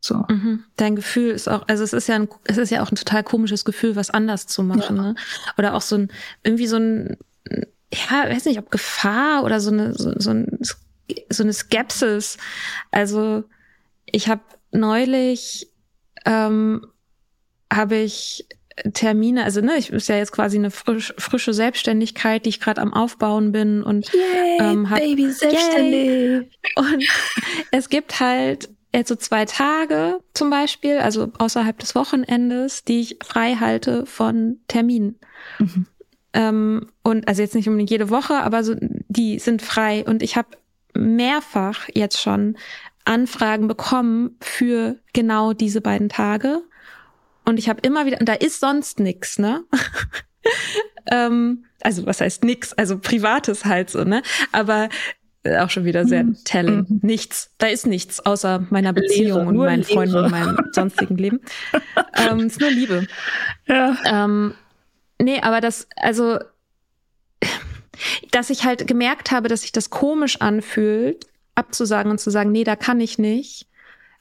So. Mhm. Dein Gefühl ist auch, also es ist ja ein, es ist ja auch ein total komisches Gefühl, was anders zu machen, ja. ne? Oder auch so ein, irgendwie so ein, ja, weiß nicht, ob Gefahr oder so eine, so, so, ein, so eine Skepsis. Also ich habe neulich ähm, habe ich Termine, also ne, ich ist ja jetzt quasi eine frisch, frische Selbstständigkeit, die ich gerade am Aufbauen bin und yay, ähm, hab, Baby selbstständig. Yay. Und es gibt halt jetzt so zwei Tage zum Beispiel, also außerhalb des Wochenendes, die ich frei halte von Terminen. Mhm. Ähm, und also jetzt nicht unbedingt jede Woche, aber so die sind frei und ich habe mehrfach jetzt schon Anfragen bekommen für genau diese beiden Tage. Und ich habe immer wieder, und da ist sonst nix, ne? ähm, also was heißt nix? Also privates halt so, ne? Aber äh, auch schon wieder sehr mhm. telling. Mhm. Nichts. Da ist nichts außer meiner Beziehung Lehre, und meinen Freunden und meinem sonstigen Leben. ähm, ist nur Liebe. Ja. Ähm, nee, aber das, also, dass ich halt gemerkt habe, dass sich das komisch anfühlt, abzusagen und zu sagen, nee, da kann ich nicht.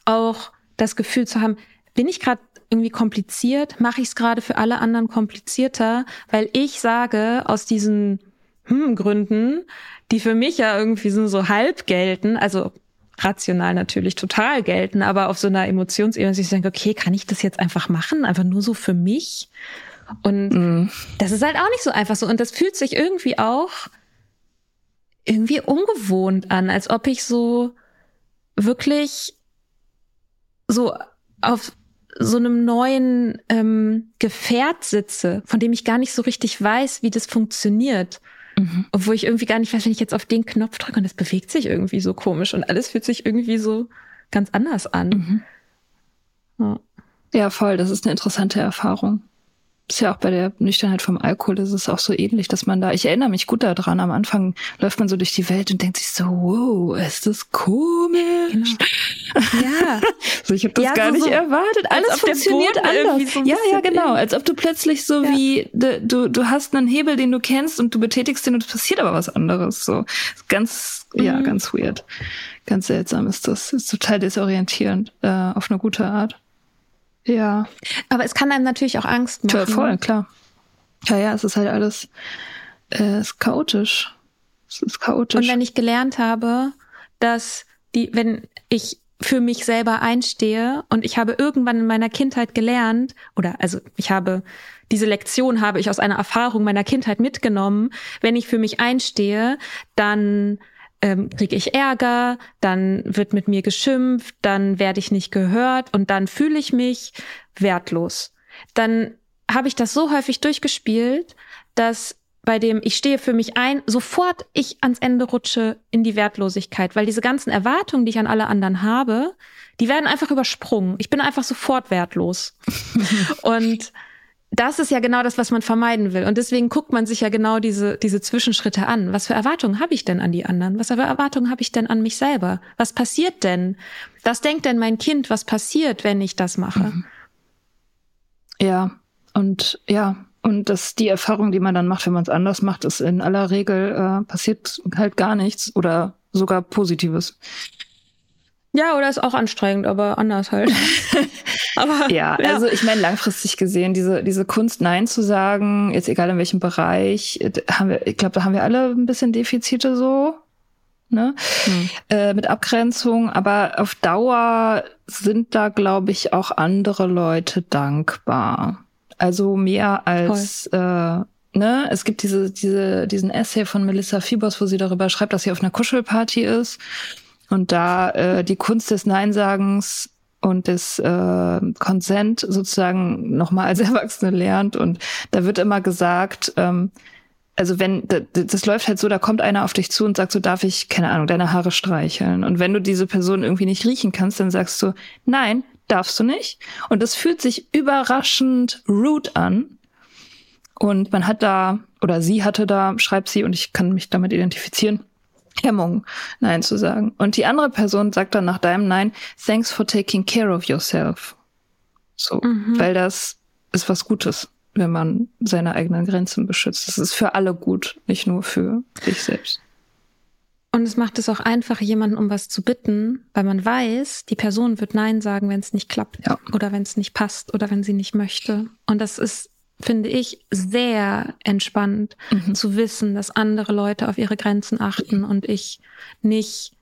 Auch das Gefühl zu haben, bin ich gerade irgendwie kompliziert? Mache ich es gerade für alle anderen komplizierter? Weil ich sage, aus diesen hm, Gründen, die für mich ja irgendwie so, so halb gelten, also rational natürlich total gelten, aber auf so einer Emotionsebene, dass ich denke, okay, kann ich das jetzt einfach machen? Einfach nur so für mich? Und mm. das ist halt auch nicht so einfach so. Und das fühlt sich irgendwie auch irgendwie ungewohnt an, als ob ich so wirklich so auf so einem neuen ähm, Gefährt sitze, von dem ich gar nicht so richtig weiß, wie das funktioniert. Mhm. Obwohl ich irgendwie gar nicht weiß, wenn ich jetzt auf den Knopf drücke und es bewegt sich irgendwie so komisch und alles fühlt sich irgendwie so ganz anders an. Mhm. Ja. ja, voll. Das ist eine interessante Erfahrung ist ja auch bei der Nüchternheit vom Alkohol, das ist auch so ähnlich, dass man da, ich erinnere mich gut daran, am Anfang läuft man so durch die Welt und denkt sich so, wow, ist das komisch. Genau. Ja. so, ich habe das ja, gar so, nicht so, erwartet. Alles funktioniert anders. So ja, ja, genau. Als ob du plötzlich so ja. wie, du, du hast einen Hebel, den du kennst und du betätigst den und es passiert aber was anderes. So ganz, mhm. ja, ganz weird. Ganz seltsam ist das. Ist total desorientierend, äh, auf eine gute Art. Ja. Aber es kann einem natürlich auch Angst machen. Ja, voll, klar. Ja, ja, es ist halt alles, äh, es ist chaotisch. Es ist chaotisch. Und wenn ich gelernt habe, dass die, wenn ich für mich selber einstehe und ich habe irgendwann in meiner Kindheit gelernt, oder also ich habe, diese Lektion habe ich aus einer Erfahrung meiner Kindheit mitgenommen, wenn ich für mich einstehe, dann ähm, kriege ich Ärger, dann wird mit mir geschimpft, dann werde ich nicht gehört und dann fühle ich mich wertlos. Dann habe ich das so häufig durchgespielt, dass bei dem ich stehe für mich ein, sofort ich ans Ende rutsche in die Wertlosigkeit, weil diese ganzen Erwartungen, die ich an alle anderen habe, die werden einfach übersprungen. Ich bin einfach sofort wertlos. und das ist ja genau das, was man vermeiden will. Und deswegen guckt man sich ja genau diese, diese Zwischenschritte an. Was für Erwartungen habe ich denn an die anderen? Was für Erwartungen habe ich denn an mich selber? Was passiert denn? Was denkt denn mein Kind, was passiert, wenn ich das mache? Mhm. Ja, und ja, und das die Erfahrung, die man dann macht, wenn man es anders macht, ist in aller Regel äh, passiert halt gar nichts oder sogar Positives. Ja, oder ist auch anstrengend, aber anders halt. aber ja, ja, also ich meine langfristig gesehen, diese diese Kunst Nein zu sagen, jetzt egal in welchem Bereich, äh, haben wir, ich glaube, da haben wir alle ein bisschen Defizite so, ne, hm. äh, mit Abgrenzung. Aber auf Dauer sind da, glaube ich, auch andere Leute dankbar. Also mehr als äh, ne, es gibt diese, diese, diesen Essay von Melissa Fibos, wo sie darüber schreibt, dass sie auf einer Kuschelparty ist und da äh, die Kunst des Neinsagens und des äh, Consent sozusagen nochmal als Erwachsene lernt. Und da wird immer gesagt, ähm, also wenn, das, das läuft halt so, da kommt einer auf dich zu und sagt so, darf ich, keine Ahnung, deine Haare streicheln? Und wenn du diese Person irgendwie nicht riechen kannst, dann sagst du, nein, darfst du nicht. Und das fühlt sich überraschend rude an. Und man hat da, oder sie hatte da, schreibt sie, und ich kann mich damit identifizieren, Hemmung, Nein zu sagen. Und die andere Person sagt dann nach deinem Nein, thanks for taking care of yourself. So, mhm. weil das ist was Gutes, wenn man seine eigenen Grenzen beschützt. Das ist für alle gut, nicht nur für dich selbst. Und es macht es auch einfacher, jemanden um was zu bitten, weil man weiß, die Person wird Nein sagen, wenn es nicht klappt ja. oder wenn es nicht passt oder wenn sie nicht möchte. Und das ist finde ich, sehr entspannt mhm. zu wissen, dass andere Leute auf ihre Grenzen achten und ich nicht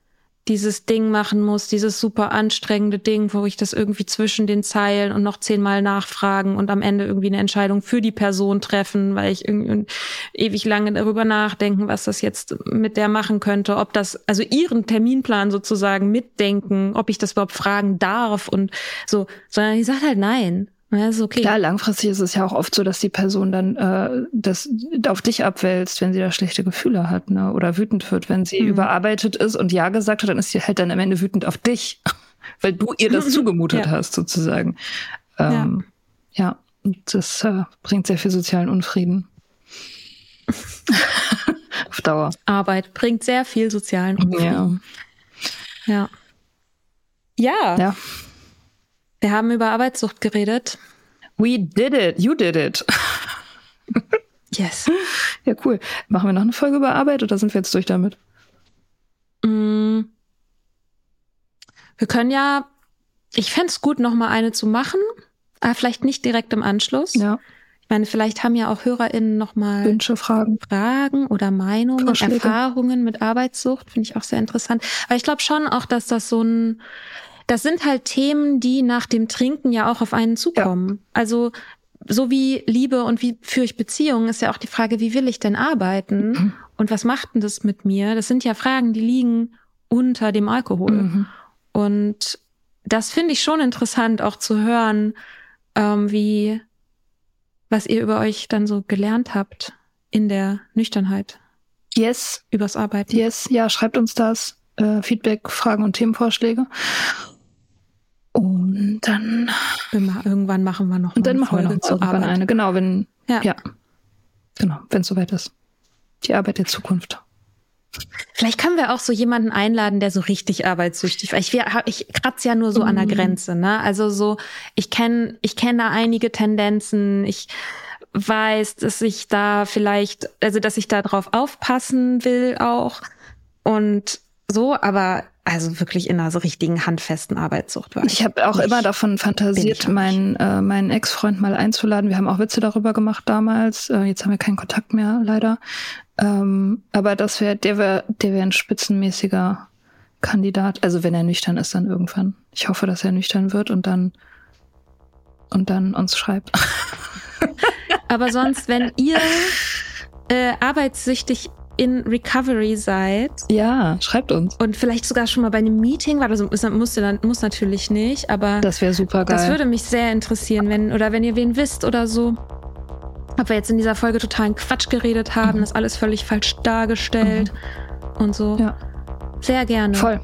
dieses Ding machen muss, dieses super anstrengende Ding, wo ich das irgendwie zwischen den Zeilen und noch zehnmal nachfragen und am Ende irgendwie eine Entscheidung für die Person treffen, weil ich irgendwie ewig lange darüber nachdenken, was das jetzt mit der machen könnte, ob das, also ihren Terminplan sozusagen mitdenken, ob ich das überhaupt fragen darf und so, sondern ich sage halt nein. Ja, ist okay. Klar, langfristig ist es ja auch oft so, dass die Person dann äh, das auf dich abwälzt, wenn sie da schlechte Gefühle hat, ne? Oder wütend wird, wenn sie mhm. überarbeitet ist und ja gesagt hat, dann ist sie halt dann am Ende wütend auf dich, weil du ihr das zugemutet ja. hast, sozusagen. Ähm, ja. ja, und das äh, bringt sehr viel sozialen Unfrieden. auf Dauer. Arbeit bringt sehr viel sozialen Unfrieden. Ja. Ja. Ja. ja. Wir haben über Arbeitssucht geredet. We did it. You did it. yes. Ja, cool. Machen wir noch eine Folge über Arbeit oder sind wir jetzt durch damit? Mm. Wir können ja, ich fände es gut, noch mal eine zu machen, aber vielleicht nicht direkt im Anschluss. Ja. Ich meine, vielleicht haben ja auch HörerInnen noch mal Wünsche, Fragen, Fragen oder Meinungen. Erfahrungen mit Arbeitssucht. Finde ich auch sehr interessant. Aber ich glaube schon auch, dass das so ein das sind halt Themen, die nach dem Trinken ja auch auf einen zukommen. Ja. Also so wie Liebe und wie führe ich Beziehungen, ist ja auch die Frage, wie will ich denn arbeiten mhm. und was macht denn das mit mir? Das sind ja Fragen, die liegen unter dem Alkohol. Mhm. Und das finde ich schon interessant, auch zu hören, ähm, wie, was ihr über euch dann so gelernt habt in der Nüchternheit. Yes. Übers Arbeiten. Yes, ja, schreibt uns das. Äh, Feedback, Fragen und Themenvorschläge. Und dann. Irgendwann machen wir noch und dann machen Folge wir noch irgendwann eine. Genau, wenn. Ja. ja. Genau, wenn es soweit ist. Die Arbeit der Zukunft. Vielleicht können wir auch so jemanden einladen, der so richtig arbeitssüchtig war. Ich, ich kratze ja nur so mm. an der mhm. Grenze, ne? Also so, ich kenne ich kenn da einige Tendenzen. Ich weiß, dass ich da vielleicht, also dass ich da drauf aufpassen will auch. Und so, aber also wirklich in einer so richtigen handfesten Arbeitssucht war. Ich habe auch nicht, immer davon fantasiert, meinen, äh, meinen Ex-Freund mal einzuladen. Wir haben auch Witze darüber gemacht damals. Äh, jetzt haben wir keinen Kontakt mehr, leider. Ähm, aber das wäre, der wäre, der wäre ein spitzenmäßiger Kandidat. Also wenn er nüchtern ist, dann irgendwann. Ich hoffe, dass er nüchtern wird und dann und dann uns schreibt. aber sonst, wenn ihr äh, arbeitssüchtig in Recovery seid. Ja, schreibt uns. Und vielleicht sogar schon mal bei einem Meeting war. Das muss, muss natürlich nicht, aber. Das wäre super geil. Das würde mich sehr interessieren, wenn, oder wenn ihr wen wisst oder so. Ob wir jetzt in dieser Folge totalen Quatsch geredet haben, mhm. das alles völlig falsch dargestellt mhm. und so. Ja. Sehr gerne. Voll.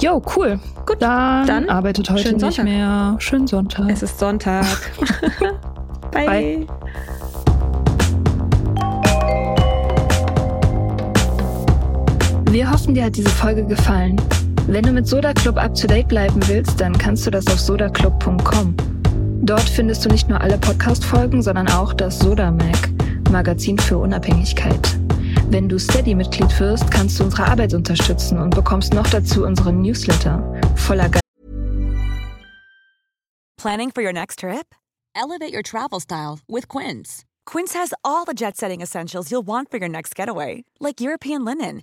Jo, cool. Gut, dann, dann arbeitet heute nicht mehr. Schönen Sonntag. Es ist Sonntag. Bye. Bye. Wir hoffen, dir hat diese Folge gefallen. Wenn du mit Soda Club up to date bleiben willst, dann kannst du das auf sodaclub.com. Dort findest du nicht nur alle Podcast-Folgen, sondern auch das Soda Mag, Magazin für Unabhängigkeit. Wenn du Steady-Mitglied wirst, kannst du unsere Arbeit unterstützen und bekommst noch dazu unseren Newsletter voller Ge Planning for your next trip? Elevate your travel style with Quince. Quince has all the jet-setting essentials you'll want for your next getaway, like European linen,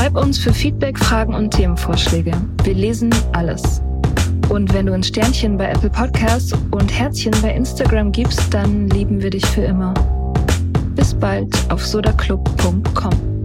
Schreib uns für Feedback, Fragen und Themenvorschläge. Wir lesen alles. Und wenn du ein Sternchen bei Apple Podcasts und Herzchen bei Instagram gibst, dann lieben wir dich für immer. Bis bald auf sodaclub.com.